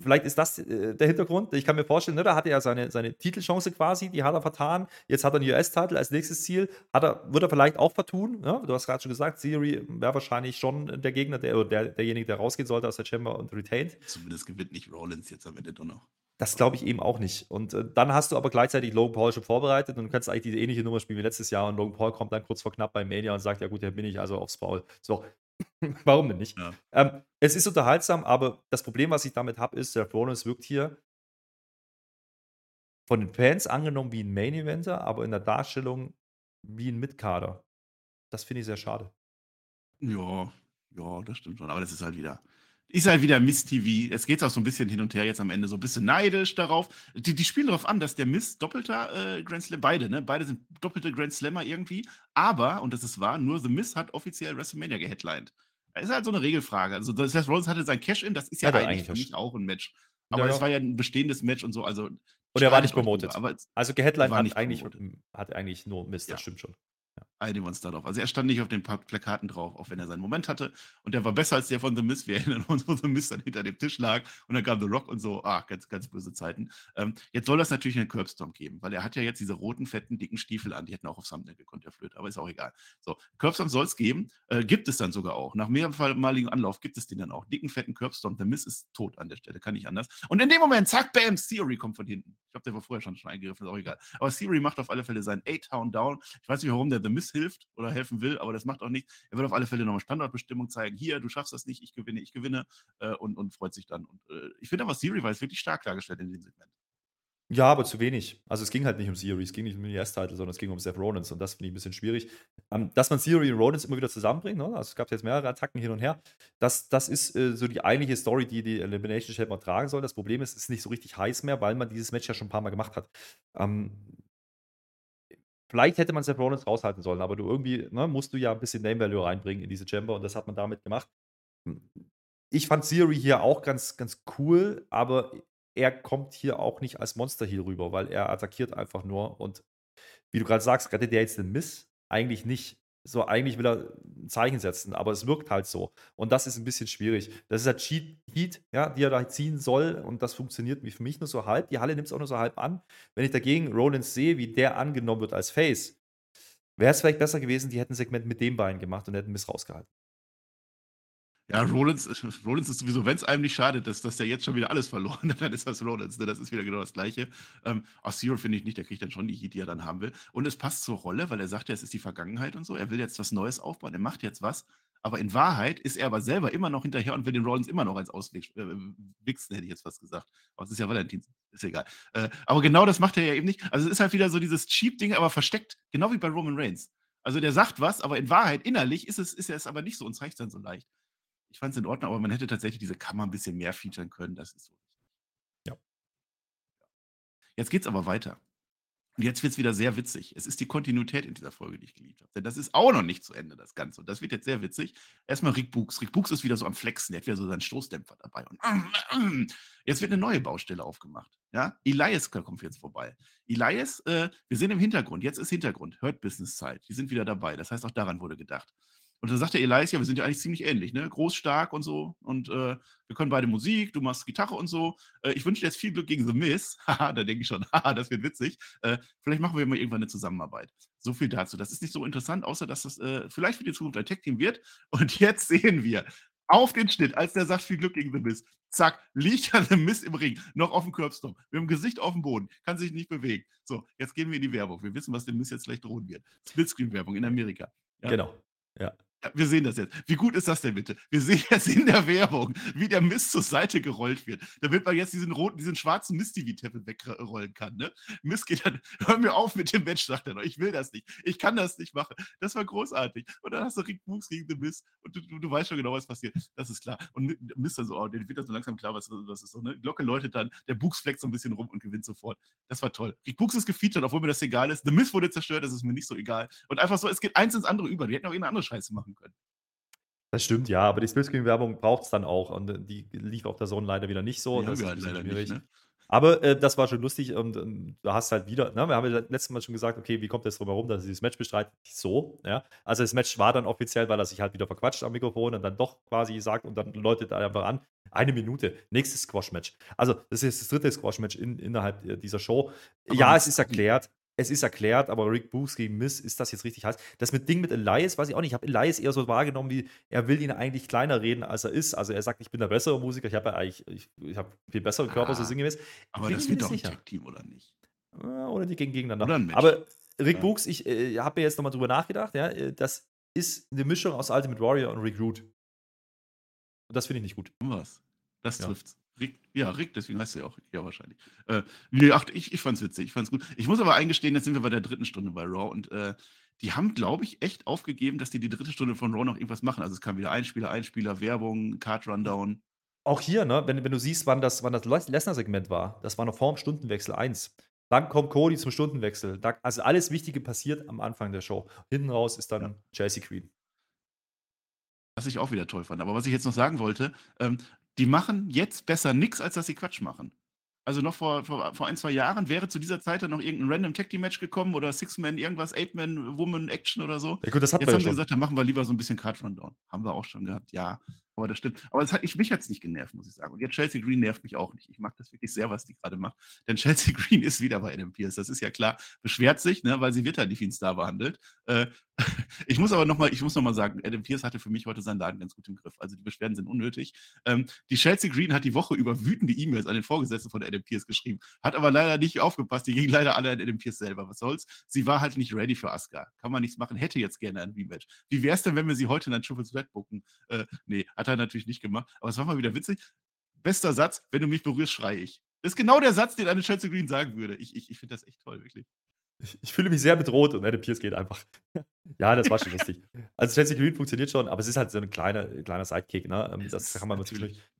vielleicht ist das äh, der Hintergrund. Ich kann mir vorstellen, ne, da hatte er seine, seine Titelchance quasi, die hat er vertan. Jetzt hat er einen US-Titel als nächstes Ziel. Hat er, wird er vielleicht auch vertun. Ja? Du hast gerade schon gesagt, Theory wäre wahrscheinlich schon der Gegner, der, der, derjenige, der rausgehen sollte aus der Chamber und retained. Zumindest gewinnt nicht Rollins jetzt am Ende doch noch. Das glaube ich eben auch nicht. Und äh, dann hast du aber gleichzeitig Logan Paul schon vorbereitet und du kannst eigentlich diese ähnliche Nummer spielen wie letztes Jahr und Logan Paul kommt dann kurz vor knapp bei Mania und sagt, ja gut, hier bin ich also aufs Paul. So, warum denn nicht? Ja. Ähm, es ist unterhaltsam, aber das Problem, was ich damit habe, ist, der Rollins wirkt hier von den Fans angenommen wie ein Main-Eventer, aber in der Darstellung wie ein Mitkader. Das finde ich sehr schade. Ja, ja, das stimmt schon. Aber das ist halt wieder, ist halt wieder Miss TV. Es geht auch so ein bisschen hin und her jetzt am Ende, so ein bisschen neidisch darauf. Die, die spielen darauf an, dass der Miss doppelter äh, Grand Slam, beide, ne? Beide sind doppelte Grand Slammer irgendwie. Aber, und das ist wahr, nur The Miss hat offiziell WrestleMania geheadlined. Das ist halt so eine Regelfrage. Also, das heißt, Rollins hatte sein Cash-In, das ist ja, ja eigentlich für mich auch ein Match. Aber es ja, war ja ein bestehendes Match und so. Also, und er war nicht promotet. Aber also, geheadlined hat eigentlich, hat eigentlich nur Miss, das stimmt schon. Einigen wir uns darauf. Also er stand nicht auf den Plakaten drauf, auch wenn er seinen Moment hatte. Und der war besser als der von The Miz. Wir erinnern uns, wo The Miz dann hinter dem Tisch lag und dann kam The Rock und so. Ah, ganz, ganz böse Zeiten. Ähm, jetzt soll das natürlich einen Curbstorm geben, weil er hat ja jetzt diese roten, fetten, dicken Stiefel an. Die hätten auch auf Thumbnail gekonnt, der Flöte, aber ist auch egal. So, Curbstorm soll es geben. Äh, gibt es dann sogar auch. Nach mehrmaligem Anlauf gibt es den dann auch. Dicken, fetten Curbstorm. The Miz ist tot an der Stelle, kann nicht anders. Und in dem Moment, zack, bam, Theory kommt von hinten. Ich glaube, der war vorher schon, schon eingegriffen, ist auch egal. Aber Theory macht auf alle Fälle seinen A-Town down. Ich weiß nicht, warum der The Miz hilft oder helfen will, aber das macht auch nichts. Er wird auf alle Fälle nochmal Standortbestimmung zeigen. Hier, du schaffst das nicht, ich gewinne, ich gewinne. Äh, und, und freut sich dann. Und äh, ich finde aber, Theory war jetzt wirklich stark dargestellt in dem Segment. Ja, aber zu wenig. Also es ging halt nicht um Theory, es ging nicht um den US-Title, sondern es ging um Seth Rollins und das finde ich ein bisschen schwierig. Ähm, dass man Theory und Rollins immer wieder zusammenbringt, ne? also es gab jetzt mehrere Attacken hin und her, das, das ist äh, so die eigentliche Story, die die Elimination Chamber tragen soll. Das Problem ist, es ist nicht so richtig heiß mehr, weil man dieses Match ja schon ein paar Mal gemacht hat. Ähm, vielleicht hätte man Seth Rollins raushalten sollen, aber du irgendwie, ne, musst du ja ein bisschen Name Value reinbringen in diese Chamber und das hat man damit gemacht. Ich fand Theory hier auch ganz, ganz cool, aber er kommt hier auch nicht als Monster hier rüber, weil er attackiert einfach nur und wie du gerade sagst, rettet der jetzt den Miss? Eigentlich nicht. So, eigentlich will er ein Zeichen setzen, aber es wirkt halt so. Und das ist ein bisschen schwierig. Das ist halt Cheat Heat, ja, die er da ziehen soll. Und das funktioniert für mich nur so halb. Die Halle nimmt es auch nur so halb an. Wenn ich dagegen Rollins sehe, wie der angenommen wird als Face, wäre es vielleicht besser gewesen, die hätten ein Segment mit dem Bein gemacht und hätten Miss rausgehalten. Ja, Rollins, Rollins ist sowieso, wenn es einem nicht schadet, dass, dass der jetzt schon wieder alles verloren hat, dann ist das Rollins. Ne? Das ist wieder genau das Gleiche. Ähm, Zero finde ich nicht, der kriegt dann schon die Heat, die er dann haben will. Und es passt zur Rolle, weil er sagt ja, es ist die Vergangenheit und so. Er will jetzt was Neues aufbauen, er macht jetzt was. Aber in Wahrheit ist er aber selber immer noch hinterher und will den Rollins immer noch als Ausweg äh, wichsen, hätte ich jetzt was gesagt. Aber es ist ja Valentins, ist egal. Äh, aber genau das macht er ja eben nicht. Also es ist halt wieder so dieses Cheap-Ding, aber versteckt, genau wie bei Roman Reigns. Also der sagt was, aber in Wahrheit, innerlich ist, es, ist er es aber nicht so und zeigt dann so leicht. Ich fand es in Ordnung, aber man hätte tatsächlich diese Kammer ein bisschen mehr featuren können. Das ist so. Ja. Jetzt geht's aber weiter. Und jetzt wird es wieder sehr witzig. Es ist die Kontinuität in dieser Folge, die ich geliebt habe. Denn das ist auch noch nicht zu Ende, das Ganze. Und das wird jetzt sehr witzig. Erstmal Rick Books. Rick Books ist wieder so am Flexen. Der hat wieder so seinen Stoßdämpfer dabei. Und jetzt wird eine neue Baustelle aufgemacht. Ja? Elias kommt jetzt vorbei. Elias, äh, wir sind im Hintergrund. Jetzt ist Hintergrund. Hört Business Zeit. Die sind wieder dabei. Das heißt, auch daran wurde gedacht. Und dann sagt der Elias, ja, wir sind ja eigentlich ziemlich ähnlich, ne? Groß, stark und so. Und äh, wir können beide Musik, du machst Gitarre und so. Äh, ich wünsche dir jetzt viel Glück gegen The Miz. Haha, da denke ich schon, haha, das wird witzig. Äh, vielleicht machen wir mal irgendwann eine Zusammenarbeit. So viel dazu. Das ist nicht so interessant, außer dass das äh, vielleicht für die Zukunft ein Tech-Team wird. Und jetzt sehen wir auf den Schnitt, als der sagt, viel Glück gegen The Miz. Zack, liegt ja The Miz im Ring, noch auf dem Curbstone, mit dem Gesicht auf dem Boden, kann sich nicht bewegen. So, jetzt gehen wir in die Werbung. Wir wissen, was dem Miz jetzt gleich drohen wird. Splitscreen-Werbung in Amerika. Ja? Genau. Ja. Wir sehen das jetzt. Wie gut ist das denn bitte? Wir sehen jetzt in der Werbung, wie der Mist zur Seite gerollt wird, damit man jetzt diesen roten, diesen schwarzen Mist-TV-Teppich wegrollen kann. Ne? Mist geht dann, hör mir auf mit dem Match, sagt er noch. Ich will das nicht. Ich kann das nicht machen. Das war großartig. Und dann hast du Rick Books gegen den Mist und du, du, du weißt schon genau, was passiert. Das ist klar. Und Mist dann so, oh, den wird dann so langsam klar, was das ist. So, ne? Glocke läutet dann, der Books flext so ein bisschen rum und gewinnt sofort. Das war toll. Rick Books ist gefeatured, obwohl mir das egal ist. The Mist wurde zerstört, das ist mir nicht so egal. Und einfach so, es geht eins ins andere über. Die hätten auch irgendeine andere Scheiße machen können. Das stimmt, ja, aber die Splitscreen-Werbung braucht es dann auch und äh, die lief auf der Zone leider wieder nicht so. Die das ist halt leider nicht, schwierig. ne? Aber äh, das war schon lustig und ähm, du hast halt wieder, ne, wir haben ja letztes Mal schon gesagt, okay, wie kommt das drum herum, dass er dieses Match bestreitet? Nicht so, ja. Also das Match war dann offiziell, weil er sich halt wieder verquatscht am Mikrofon und dann doch quasi sagt und dann läutet er einfach an, eine Minute, nächstes Squash-Match. Also das ist das dritte Squash-Match in, innerhalb äh, dieser Show. Aber ja, es ist erklärt, es ist erklärt, aber Rick Books gegen Miss, ist das jetzt richtig heiß? Das mit Ding mit Elias, weiß ich auch nicht. Ich habe Elias eher so wahrgenommen, wie er will ihn eigentlich kleiner reden, als er ist. Also er sagt, ich bin der bessere Musiker, ich habe ja eigentlich, ich, ich habe viel bessere Körper, so Ah, sinngemäß. Aber das wird nicht doch ein. Tech-Team, oder nicht? Äh, Oder die gegen gegeneinander. Aber Rick Ja. Books, ich äh, habe mir jetzt nochmal drüber nachgedacht, ja, äh, das ist eine Mischung aus Ultimate Warrior und Rick Root. Und das finde ich nicht gut. Was? Das Ja. trifft's. Rick, ja, Rick, deswegen heißt er ja auch. Ja, wahrscheinlich. Äh, nee, ach, ich, ich fand's witzig, ich fand's gut. Ich muss aber eingestehen, jetzt sind wir bei der dritten Stunde bei Raw und äh, die haben, glaube ich, echt aufgegeben, dass die die dritte Stunde von Raw noch irgendwas machen. Also es kam wieder Einspieler, Einspieler, Werbung, Card Rundown. Auch hier, ne, wenn, wenn du siehst, wann das, wann das Les- Lesnar-Segment war, das war noch vor dem Stundenwechsel 1. Dann kommt Cody zum Stundenwechsel. Da, also alles Wichtige passiert am Anfang der Show. Hinten raus ist dann Ja. Chelsea Queen. Was ich auch wieder toll fand. Aber was ich jetzt noch sagen wollte, ähm, die machen jetzt besser nichts, als dass sie Quatsch machen. Also noch vor, vor, vor ein, zwei Jahren wäre zu dieser Zeit dann noch irgendein random Tag Team Match gekommen oder Six-Man, irgendwas, Eight-Man, Woman Action oder so. Ja, gut, das hat Jetzt man ja haben sie schon. gesagt, dann machen wir lieber so ein bisschen Card Rundown. Haben wir auch schon gehabt, ja. Aber das stimmt. Aber das hat, ich, mich es nicht genervt, muss ich sagen. Und jetzt Chelsea Green nervt mich auch nicht. Ich mag das wirklich sehr, was die gerade macht. Denn Chelsea Green ist wieder bei Adam Pierce. Das ist ja klar. Beschwert sich, ne, weil sie wird halt nicht wie ein Star behandelt. Äh, ich muss aber nochmal, noch sagen, Adam Pierce hatte für mich heute seinen Laden ganz gut im Griff. Also die Beschwerden sind unnötig. Ähm, die Chelsea Green hat die Woche über wütende E-Mails an den Vorgesetzten von Adam Pierce geschrieben, hat aber leider nicht aufgepasst. Die gingen leider alle an Adam Pierce selber. Was soll's? Sie war halt nicht ready für Asuka. Kann man nichts machen. Hätte jetzt gerne ein Rematch. Wie wäre es denn, wenn wir sie heute in ein Triple Threat bucken? Äh, nee, hat er natürlich nicht gemacht. Aber es war mal wieder witzig. Bester Satz, wenn du mich berührst, schreie ich. Das ist genau der Satz, den eine Chelsea Green sagen würde. Ich, ich, ich finde das echt toll, wirklich. Ich, ich fühle mich sehr bedroht und Adam Pierce geht einfach. ja, das war schon lustig. Also Chelsea Green funktioniert schon, aber es ist halt so ein kleiner, kleiner Sidekick, ne? Ähm, Das ist kann man natürlich- natürlich.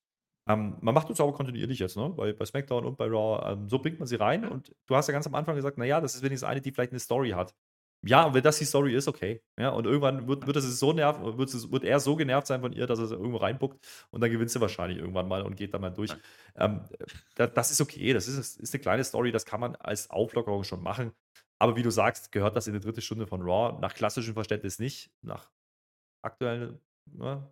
Ähm, man macht uns aber kontinuierlich jetzt, ne? Bei, bei SmackDown und bei Raw. Ähm, so bringt man sie rein und du hast ja ganz am Anfang gesagt, naja, das ist wenigstens eine, die vielleicht eine Story hat. Ja, und wenn das die Story ist, okay. Ja, und irgendwann wird, wird es so nerven, wird, wird er so genervt sein von ihr, dass er irgendwo reinbuckt und dann gewinnt sie wahrscheinlich irgendwann mal und geht dann mal durch. Ähm, da, das ist okay, das ist, ist eine kleine Story, das kann man als Auflockerung schon machen. Aber wie du sagst, gehört das in die dritte Stunde von Raw, nach klassischem Verständnis nicht, nach aktuellen ne,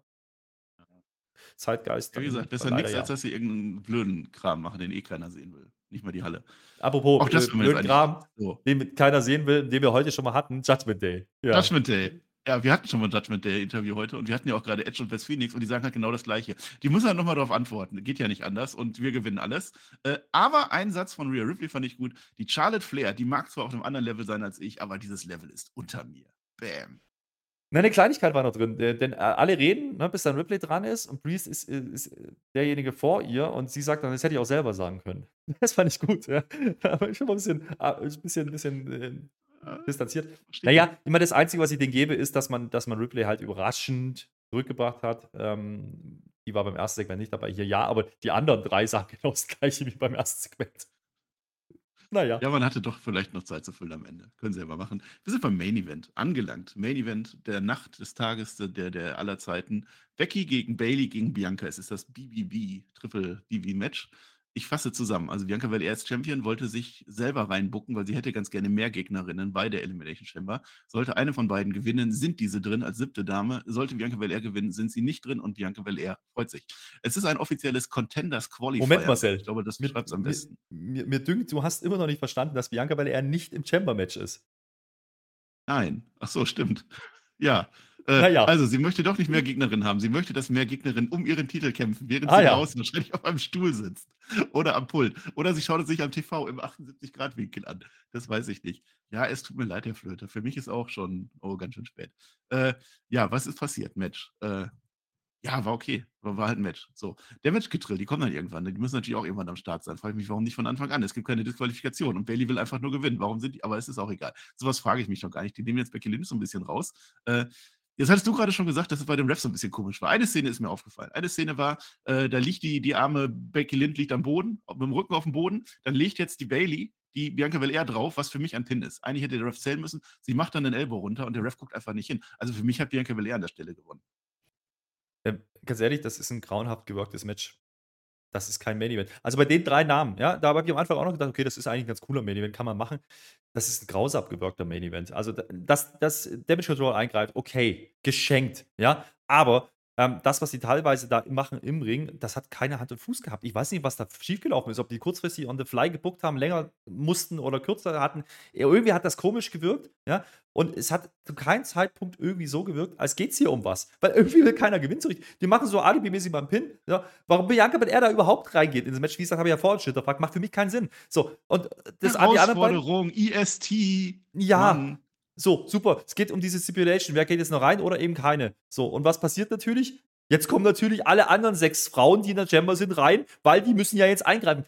Zeitgeist. Wie gesagt, besser nichts, als dass sie irgendeinen blöden Kram machen, den eh keiner sehen will. Nicht mal die Halle. Apropos Auch das äh, blöden Kram, So. den keiner sehen will, den wir heute schon mal hatten, Judgment Day. Ja. Judgment Day. Ja, wir hatten schon mal ein Judgment Day-Interview heute und wir hatten ja auch gerade Edge und West Phoenix und die sagen halt genau das Gleiche. Die müssen halt nochmal darauf antworten. Geht ja nicht anders und wir gewinnen alles. Äh, aber ein Satz von Rhea Ripley fand ich gut. Die Charlotte Flair, die mag zwar auf einem anderen Level sein als ich, aber dieses Level ist unter mir. Bam. Na, eine Kleinigkeit war noch drin, denn äh, alle reden, ne, bis dann Ripley dran ist und Priest ist, äh, ist äh, derjenige vor ihr und sie sagt dann, das hätte ich auch selber sagen können. Das fand ich gut, ja. Aber ich bin mal ein bisschen, ah, ein bisschen, bisschen äh, distanziert. Naja, immer das Einzige, was ich denen gebe, ist, dass man, dass man Ripley halt überraschend zurückgebracht hat. Ähm, die war beim ersten Segment nicht dabei. Hier ja, aber die anderen drei sagen genau das gleiche wie beim ersten Segment. Naja. Ja, man hatte doch vielleicht noch Zeit zu füllen am Ende. Können sie ja mal machen. Wir sind beim Main Event angelangt. Main Event der Nacht, des Tages, der, der aller Zeiten. Becky gegen Bailey gegen Bianca. Es ist das BBB, Triple BB Match. Ich fasse zusammen. Also Bianca Belair als Champion wollte sich selber reinbucken, weil sie hätte ganz gerne mehr Gegnerinnen bei der Elimination Chamber. Sollte eine von beiden gewinnen, sind diese drin als siebte Dame. Sollte Bianca Belair gewinnen, sind sie nicht drin und Bianca Belair freut sich. Es ist ein offizielles Contenders Qualifier. Moment, Marcel. Ich glaube, das beschreibt es am mir, besten. mir, mir dünkt, du hast immer noch nicht verstanden, dass Bianca Belair nicht im Chamber-Match ist. Nein. Ach so, stimmt. Ja. Äh, Na ja. Also, sie möchte doch nicht mehr Gegnerinnen haben. Sie möchte, dass mehr Gegnerinnen um ihren Titel kämpfen, während Ah, sie ja. draußen wahrscheinlich auf einem Stuhl sitzt. Oder am Pult. Oder sie schaut es sich am TV im 78-Grad-Winkel an. Das weiß ich nicht. Ja, es tut mir leid, Herr Flöter. Für mich ist auch schon, oh, ganz schön spät. Äh, ja, was ist passiert? Match. Äh, ja, war okay. War, war halt ein Match. So. Der Match-Getrill, die kommen dann irgendwann. Die müssen natürlich auch irgendwann am Start sein. Frage ich mich, warum nicht von Anfang an? Es gibt keine Disqualifikation und Bailey will einfach nur gewinnen. Warum sind die? Aber es ist auch egal. Sowas frage ich mich doch gar nicht. Die nehmen jetzt Becky Lynch so ein bisschen raus. Äh, Jetzt hattest du gerade schon gesagt, dass es bei dem Ref so ein bisschen komisch war. Eine Szene ist mir aufgefallen. Eine Szene war, äh, da liegt die, die arme Becky Lynch liegt am Boden, mit dem Rücken auf dem Boden. Dann legt jetzt die Bailey die Bianca Belair drauf, was für mich ein Pin ist. Eigentlich hätte der Ref zählen müssen. Sie macht dann den Ellbow runter und der Ref guckt einfach nicht hin. Also für mich hat Bianca Belair an der Stelle gewonnen. Ähm, ganz ehrlich, das ist ein grauenhaft geworktes Match. Das ist kein Main Event. Also bei den drei Namen, ja, da habe ich am Anfang auch noch gedacht, okay, das ist eigentlich ein ganz cooler Main Event, kann man machen. Das ist ein grausam geworkter Main Event. Also, da- dass das Damage Control eingreift, okay, geschenkt, ja, aber ähm, das, was die teilweise da machen im Ring, das hat keine Hand und Fuß gehabt. Ich weiß nicht, was da schiefgelaufen ist, ob die kurzfristig on the fly gebuckt haben, länger mussten oder kürzer hatten. Irgendwie hat das komisch gewirkt, ja, und es hat zu keinem Zeitpunkt irgendwie so gewirkt, als geht es hier um was. Weil irgendwie will keiner gewinnen so richtig. Die machen so alibimäßig beim Pin. Ja. Warum Bianca mit er da überhaupt reingeht in das Match, wie gesagt, habe ich ja vorhin schon hinterfragt, macht für mich keinen Sinn. So, und das an die anderen beiden. IST. Ja, Mann. So, super. Es geht um diese Stipulation. Wer geht jetzt noch rein oder eben keine? So, und was passiert natürlich? Jetzt kommen natürlich alle anderen sechs Frauen, die in der Chamber sind, rein, weil die müssen ja jetzt eingreifen.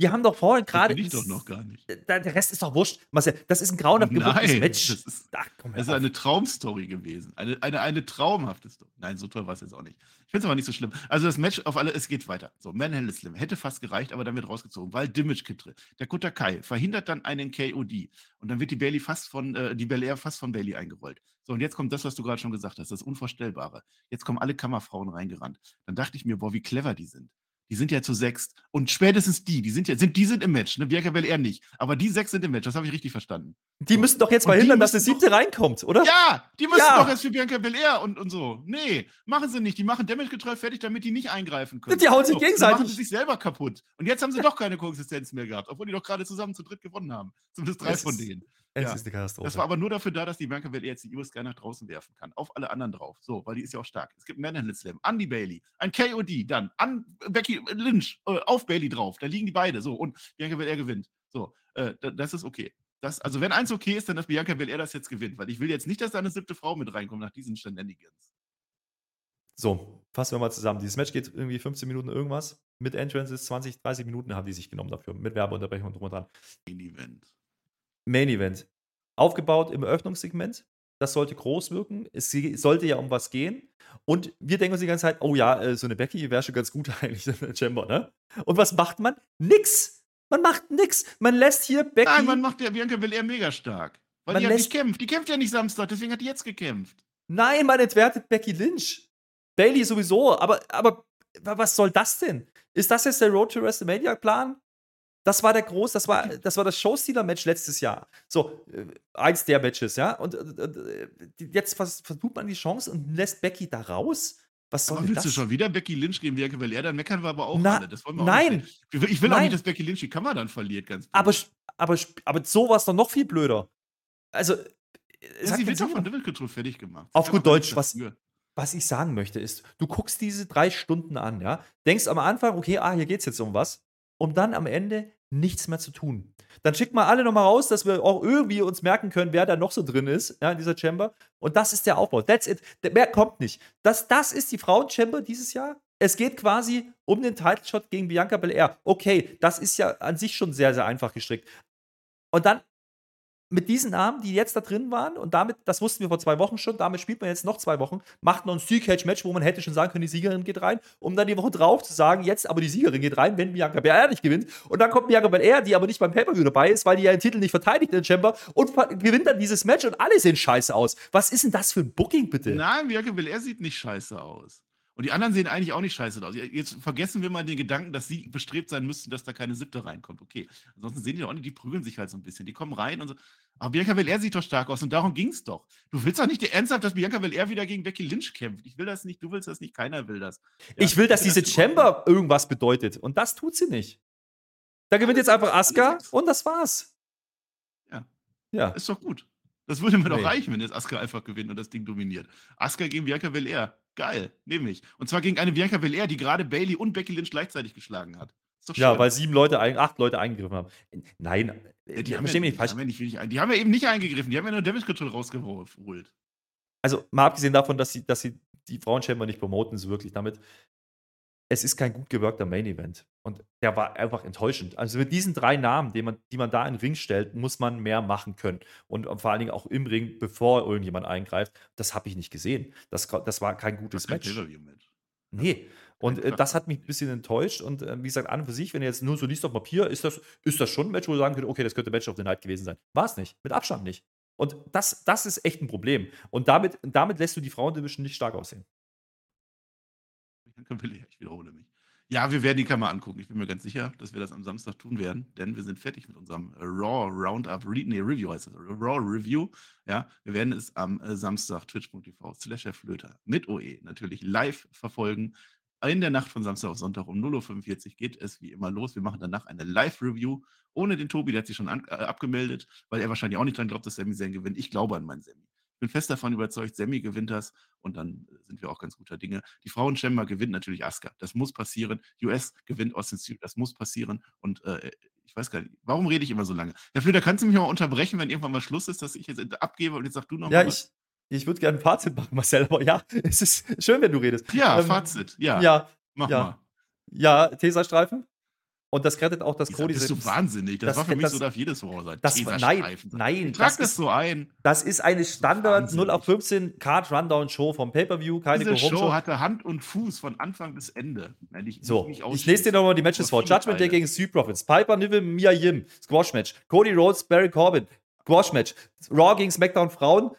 Die haben doch vorhin gerade. ich doch noch gar nicht. Der der Rest ist doch wurscht. Marcel, das ist ein grauenhaft Nein, Match. das ist- Ach, komm Es ist eine Traumstory gewesen. Eine, eine, eine traumhafte Story. Nein, so toll war es jetzt auch nicht. Ich finde es aber nicht so schlimm. Also das Match auf alle, es geht weiter. So, Manhandle Slim hätte fast gereicht, aber dann wird rausgezogen, weil Dimage Kittre, der Kutter Kai, verhindert dann einen KOD. Und dann wird die Bailey fast von, äh, die Belair fast von Bailey eingerollt. So, und jetzt kommt das, was du gerade schon gesagt hast, das Unvorstellbare. Jetzt kommen alle Kammerfrauen reingerannt. Dann dachte ich mir, boah, wie clever die sind. Die sind ja zu sechst. Und spätestens die, die sind ja, sind, die sind im Match, ne? Bianca Belair nicht. Aber die sechs sind im Match, das habe ich richtig verstanden. Die So. müssen doch jetzt die verhindern, dass der siebte reinkommt, oder? Ja, die müssen Ja. doch erst für Bianca Belair und, und so. Nee, machen sie nicht. Die machen Damage-Control fertig, damit die nicht eingreifen können. Die hauen sich so, dann gegenseitig. machen sie sich selber kaputt. Und jetzt haben sie doch keine Koexistenz mehr gehabt, obwohl die doch gerade zusammen zu dritt gewonnen haben. Zumindest drei Es von denen. Es Ja. ist eine Katastrophe. Das war aber nur dafür da, dass die Bianca Belair jetzt die USK nach draußen werfen kann. Auf alle anderen drauf. So, weil die ist ja auch stark. Es gibt einen Manhandle Slam. An die Bailey. Ein KOD. Dann an Becky Lynch. Äh, auf Bailey drauf. Da liegen die beide. So, und Bianca Belair gewinnt. So, äh, da- das ist okay. Das, also, wenn eins okay ist, dann dass Bianca Belair das jetzt gewinnt. Weil ich will jetzt nicht, dass da eine siebte Frau mit reinkommt nach diesen Shenanigans. So, fassen wir mal zusammen. Dieses Match geht irgendwie 15 Minuten irgendwas. Mit Entrances 20, 30 Minuten haben die sich genommen dafür. Mit Werbeunterbrechung und drum und dran. Main Event. Main Event. Aufgebaut im Eröffnungssegment. Das sollte groß wirken. Es sollte ja um was gehen. Und wir denken uns die ganze Zeit, oh ja, äh, so eine Becky wäre schon ganz gut eigentlich in der Chamber, ne? Und was macht man? Nix. Man macht nix. Man lässt hier Becky. Nein, man macht der Bianca Belair mega stark. Weil Man die lässt- nicht kämpft. Die kämpft ja nicht Samstag, deswegen hat die jetzt gekämpft. Nein, man entwertet Becky Lynch. Bailey sowieso, aber, aber wa- was soll das denn? Ist das jetzt der Road to WrestleMania Plan? Das war der groß, das war das war das Showstealer-Match letztes Jahr. So, äh, eins der Matches, ja. Und äh, äh, jetzt vers versucht man die Chance und lässt Becky da raus. Was soll Aber willst das? du schon wieder Becky Lynch gegen Bianca Belair? Dann meckern wir aber auch Na, alle. Das wollen wir auch nein. nicht. Ich will, will auch Nein. nicht, dass Becky Lynch die Kammer dann verliert, ganz Aber, blöd. aber, aber so war es doch noch viel blöder. Also, es Ja, hat sie wird doch von. Devil Control fertig gemacht. Auf gut auch Deutsch, was- was ich sagen möchte, ist, du guckst diese drei Stunden an, ja, denkst am Anfang, okay, ah, hier geht's jetzt um was, um dann am Ende nichts mehr zu tun. Dann schickt mal alle nochmal raus, dass wir auch irgendwie uns merken können, wer da noch so drin ist, ja, in dieser Chamber. Und das ist der Aufbau. That's it. Mehr kommt nicht. Das, das ist die Frauen-Chamber dieses Jahr. Es geht quasi um den Title-Shot gegen Bianca Belair. Okay, das ist ja an sich schon sehr, sehr einfach gestrickt. Und dann mit diesen Namen, die jetzt da drin waren, und damit, das wussten wir vor zwei Wochen schon, damit spielt man jetzt noch zwei Wochen, macht noch ein Steel Cage Match, wo man hätte schon sagen können, die Siegerin geht rein, um dann die Woche drauf zu sagen, jetzt aber die Siegerin geht rein, wenn Bianca Belair nicht gewinnt. Und dann kommt Bianca Belair, die aber nicht beim Pay-Per-View dabei ist, weil die ja den Titel nicht verteidigt in Chamber und gewinnt dann dieses Match und alle sehen scheiße aus. Was ist denn das für ein Booking, bitte? Nein, Bianca Belair sieht nicht scheiße aus. Und die anderen sehen eigentlich auch nicht scheiße aus. Jetzt vergessen wir mal den Gedanken, dass sie bestrebt sein müssten, dass da keine siebte reinkommt. Okay. Ansonsten sehen die doch auch nicht, die prügeln sich halt so ein bisschen. Die kommen rein und so. Aber Bianca Belair sieht doch stark aus und darum ging es doch. Du willst doch nicht ernsthaft, dass Bianca Belair wieder gegen Becky Lynch kämpft. Ich will das nicht, du willst das nicht, keiner will das. Ja, ich will, dass diese Ordnung. Chamber irgendwas bedeutet. Und das tut sie nicht. Da gewinnt jetzt einfach Asuka und das war's. Ja. Ja. Ist doch gut. Das würde mir doch Nee. reichen, wenn jetzt Asuka einfach gewinnt und das Ding dominiert. Asuka gegen Bianca Belair. Geil, nehme ich. Und zwar gegen eine Bianca Belair, die gerade Bailey und Becky Lynch gleichzeitig geschlagen hat. Ja, weil sieben Leute, acht Leute eingegriffen haben. Nein, Ja, die haben, verstehen ja, mich nicht falsch. die, haben ja nicht, die haben ja eben nicht eingegriffen, die haben ja nur Damage Control rausgeholt. Also mal abgesehen davon, dass sie, dass sie die Frauenchamber nicht promoten, so wirklich damit. Es ist kein gut gewirkter Main Event. Und der war einfach enttäuschend. Also mit diesen drei Namen, die man, die man da in den Ring stellt, muss man mehr machen können. Und vor allen Dingen auch im Ring, bevor irgendjemand eingreift. Das habe ich nicht gesehen. Das, das war kein gutes kein Match. Pay-Per-View-Match. Nee. Und äh, das hat mich ein bisschen enttäuscht. Und äh, wie gesagt, an und für sich, wenn ihr jetzt nur so liest auf Papier, ist das, ist das schon ein Match, wo ihr sagen könnt, okay, das könnte Match of the Night gewesen sein. War es nicht. Mit Abstand nicht. Und das, das ist echt ein Problem. Und damit, damit lässt du die Frauendivision nicht stark aussehen. Bianca Belair, Ich wiederhole mich. Ja, wir werden die Kammer angucken. Ich bin mir ganz sicher, dass wir das am Samstag tun werden, denn wir sind fertig mit unserem Raw Roundup, nee, Review heißt es, Raw Review. Ja, wir werden es am äh, Samstag twitch.tv slash Flöter mit OE natürlich live verfolgen. In der Nacht von Samstag auf Sonntag um 0.45 Uhr geht es wie immer los. Wir machen danach eine Live-Review ohne den Tobi, der hat sich schon an, äh, abgemeldet, weil er wahrscheinlich auch nicht dran glaubt, dass Sammy Zayn gewinnt. Ich glaube an meinen Sammy. Ich bin fest davon überzeugt, Sammy gewinnt das und dann äh, sind wir auch ganz guter Dinge. Die Frauen-Chamber gewinnt natürlich Asuka. Das muss passieren. US gewinnt Austin Theory. Das muss passieren. Und äh, ich weiß gar nicht, warum rede ich immer so lange? Herr Flöter, kannst du mich mal unterbrechen, wenn irgendwann mal Schluss ist, dass ich jetzt äh, abgebe und jetzt sag du noch Ja, mal ich, ich würde gerne ein Fazit machen, Marcel, aber ja, es ist schön, wenn du redest. Ja, Ähm, Fazit. Ja, Ja, mach ja. mal. ja, Tesastreifen. Und das rettet auch das Lisa, Cody bist du selbst- wahnsinnig. Das, das- war für mich das- so, darf jedes Wort sein. das- nein, nein, Ich trag das das ist- so ein. Das ist eine Standard wahnsinnig. 0 auf 15 Card Rundown Show vom Pay-Per-View, keine Diese Show hatte Hand und Fuß von Anfang bis Ende. Wenn ich So, mich ich lese dir nochmal die Matches vor. Judgment Day gegen Street Profits, Piper Niven, Mia Yim, Squash Match, Cody Rhodes, Barry Corbin, Squash Match, Raw gegen SmackDown Frauen,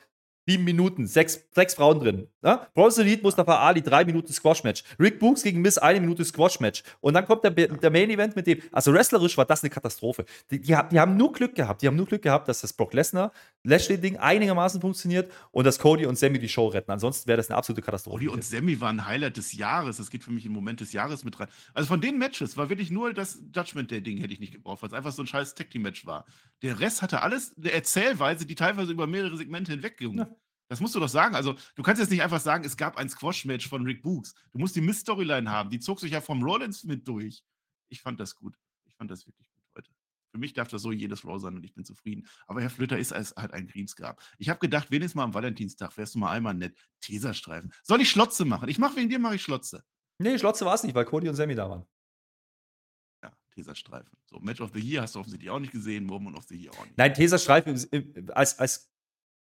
sieben Minuten, sechs, sechs Frauen drin. Ne? Bronson Reed, Mustafa Ali, drei Minuten Squash-Match. Rick Books gegen Miss, eine Minute Squash-Match. Und dann kommt der, der Main-Event mit dem. Also wrestlerisch war das eine Katastrophe. Die, die, die, haben nur Glück gehabt. Die haben nur Glück gehabt, dass das Brock Lesnar, Lashley-Ding einigermaßen funktioniert und dass Cody und Sammy die Show retten. Ansonsten wäre das eine absolute Katastrophe. Cody und Sammy waren Highlight des Jahres. Das geht für mich im Moment des Jahres mit rein. Also von den Matches war wirklich nur das Judgment Day-Ding hätte ich nicht gebraucht, weil es einfach so ein scheiß Tag-Team-Match war. Der Rest hatte alles eine Erzählweise, die teilweise über mehrere Segmente hinweg ging. Ja. Das musst du doch sagen. Also, du kannst jetzt nicht einfach sagen, es gab ein Squash-Match von Rick Books. Du musst die Miss-Storyline haben. Die zog sich ja vom Rollins mit durch. Ich fand das gut. Ich fand das wirklich gut heute. Für mich darf das so jedes Raw sein und ich bin zufrieden. Aber Herr Flöter ist als, halt ein Griemsgrab. Ich habe gedacht, wenigstens mal am Valentinstag wärst du mal einmal nett. Teserstreifen. Soll ich Schlotze machen? Ich mache wegen dir, mache ich Schlotze. Nee, Schlotze war es nicht, weil Cody und Sammy da waren. Ja, Teserstreifen. So, Match of the Year hast du offensichtlich auch nicht gesehen, Moment of the Year auch nicht. Nein, Teserstreifen als, als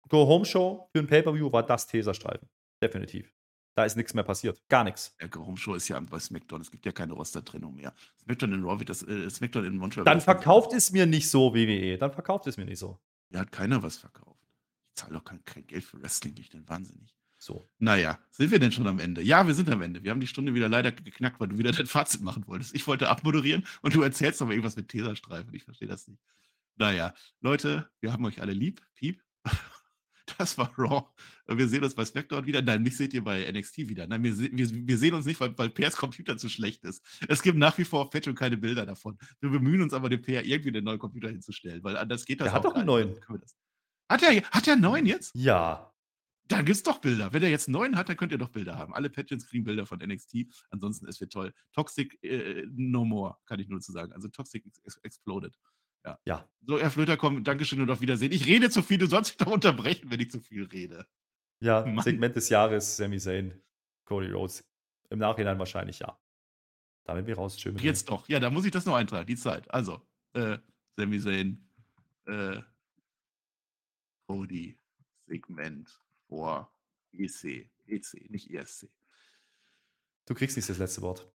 Go-Home-Show für ein Pay-Per-View war das Teserstreifen. Definitiv. Da ist nichts mehr passiert. Gar nichts. Der Go-Home-Show ist ja bei SmackDown. Es gibt ja keine Roster-Trennung mehr. SmackDown in Raw wird das, äh, SmackDown in Montreal. Dann verkauft es mir nicht so, WWE. Dann verkauft es mir nicht so. Ja, hat keiner was verkauft. Ich zahle doch kein, kein, Geld für Wrestling. Ich bin wahnsinnig. So. Naja, sind wir denn schon am Ende? Ja, wir sind am Ende. Wir haben die Stunde wieder leider geknackt, weil du wieder dein Fazit machen wolltest. Ich wollte abmoderieren und du erzählst aber irgendwas mit Teserstreifen. Ich verstehe das nicht. Naja, Leute, wir haben euch alle lieb. Piep. Das war Raw. Wir sehen uns bei SmackDown wieder. Nein, mich seht ihr bei NXT wieder. Nein, wir, wir, wir sehen uns nicht, weil, weil Pers Computer zu schlecht ist. Es gibt nach wie vor auf Patreon keine Bilder davon. Wir bemühen uns aber, dem PR irgendwie einen neuen Computer hinzustellen, weil anders geht das Der hat doch einen neuen. Hat er, hat er einen neuen jetzt? Ja. Dann gibt es doch Bilder. Wenn er jetzt neuen hat, dann könnt ihr doch Bilder haben. Alle Patreons kriegen Bilder von NXT. Ansonsten, es wird toll. Toxic äh, no more, kann ich nur zu sagen. Also Toxic ex exploded. Ja. ja. So, Herr Flöter, komm, Dankeschön und auf Wiedersehen. Ich rede zu viel, du sollst mich doch unterbrechen, wenn ich zu viel rede. Ja, Mann. Segment des Jahres, Sami Zayn, Cody Rhodes. Im Nachhinein wahrscheinlich ja. Damit wir raus. Schön Jetzt doch. Ja, da muss ich das noch eintragen, die Zeit. Also, äh, Sami Zayn, äh, Cody, Segment vor EC. EC, nicht ESC. Du kriegst nicht das letzte Wort.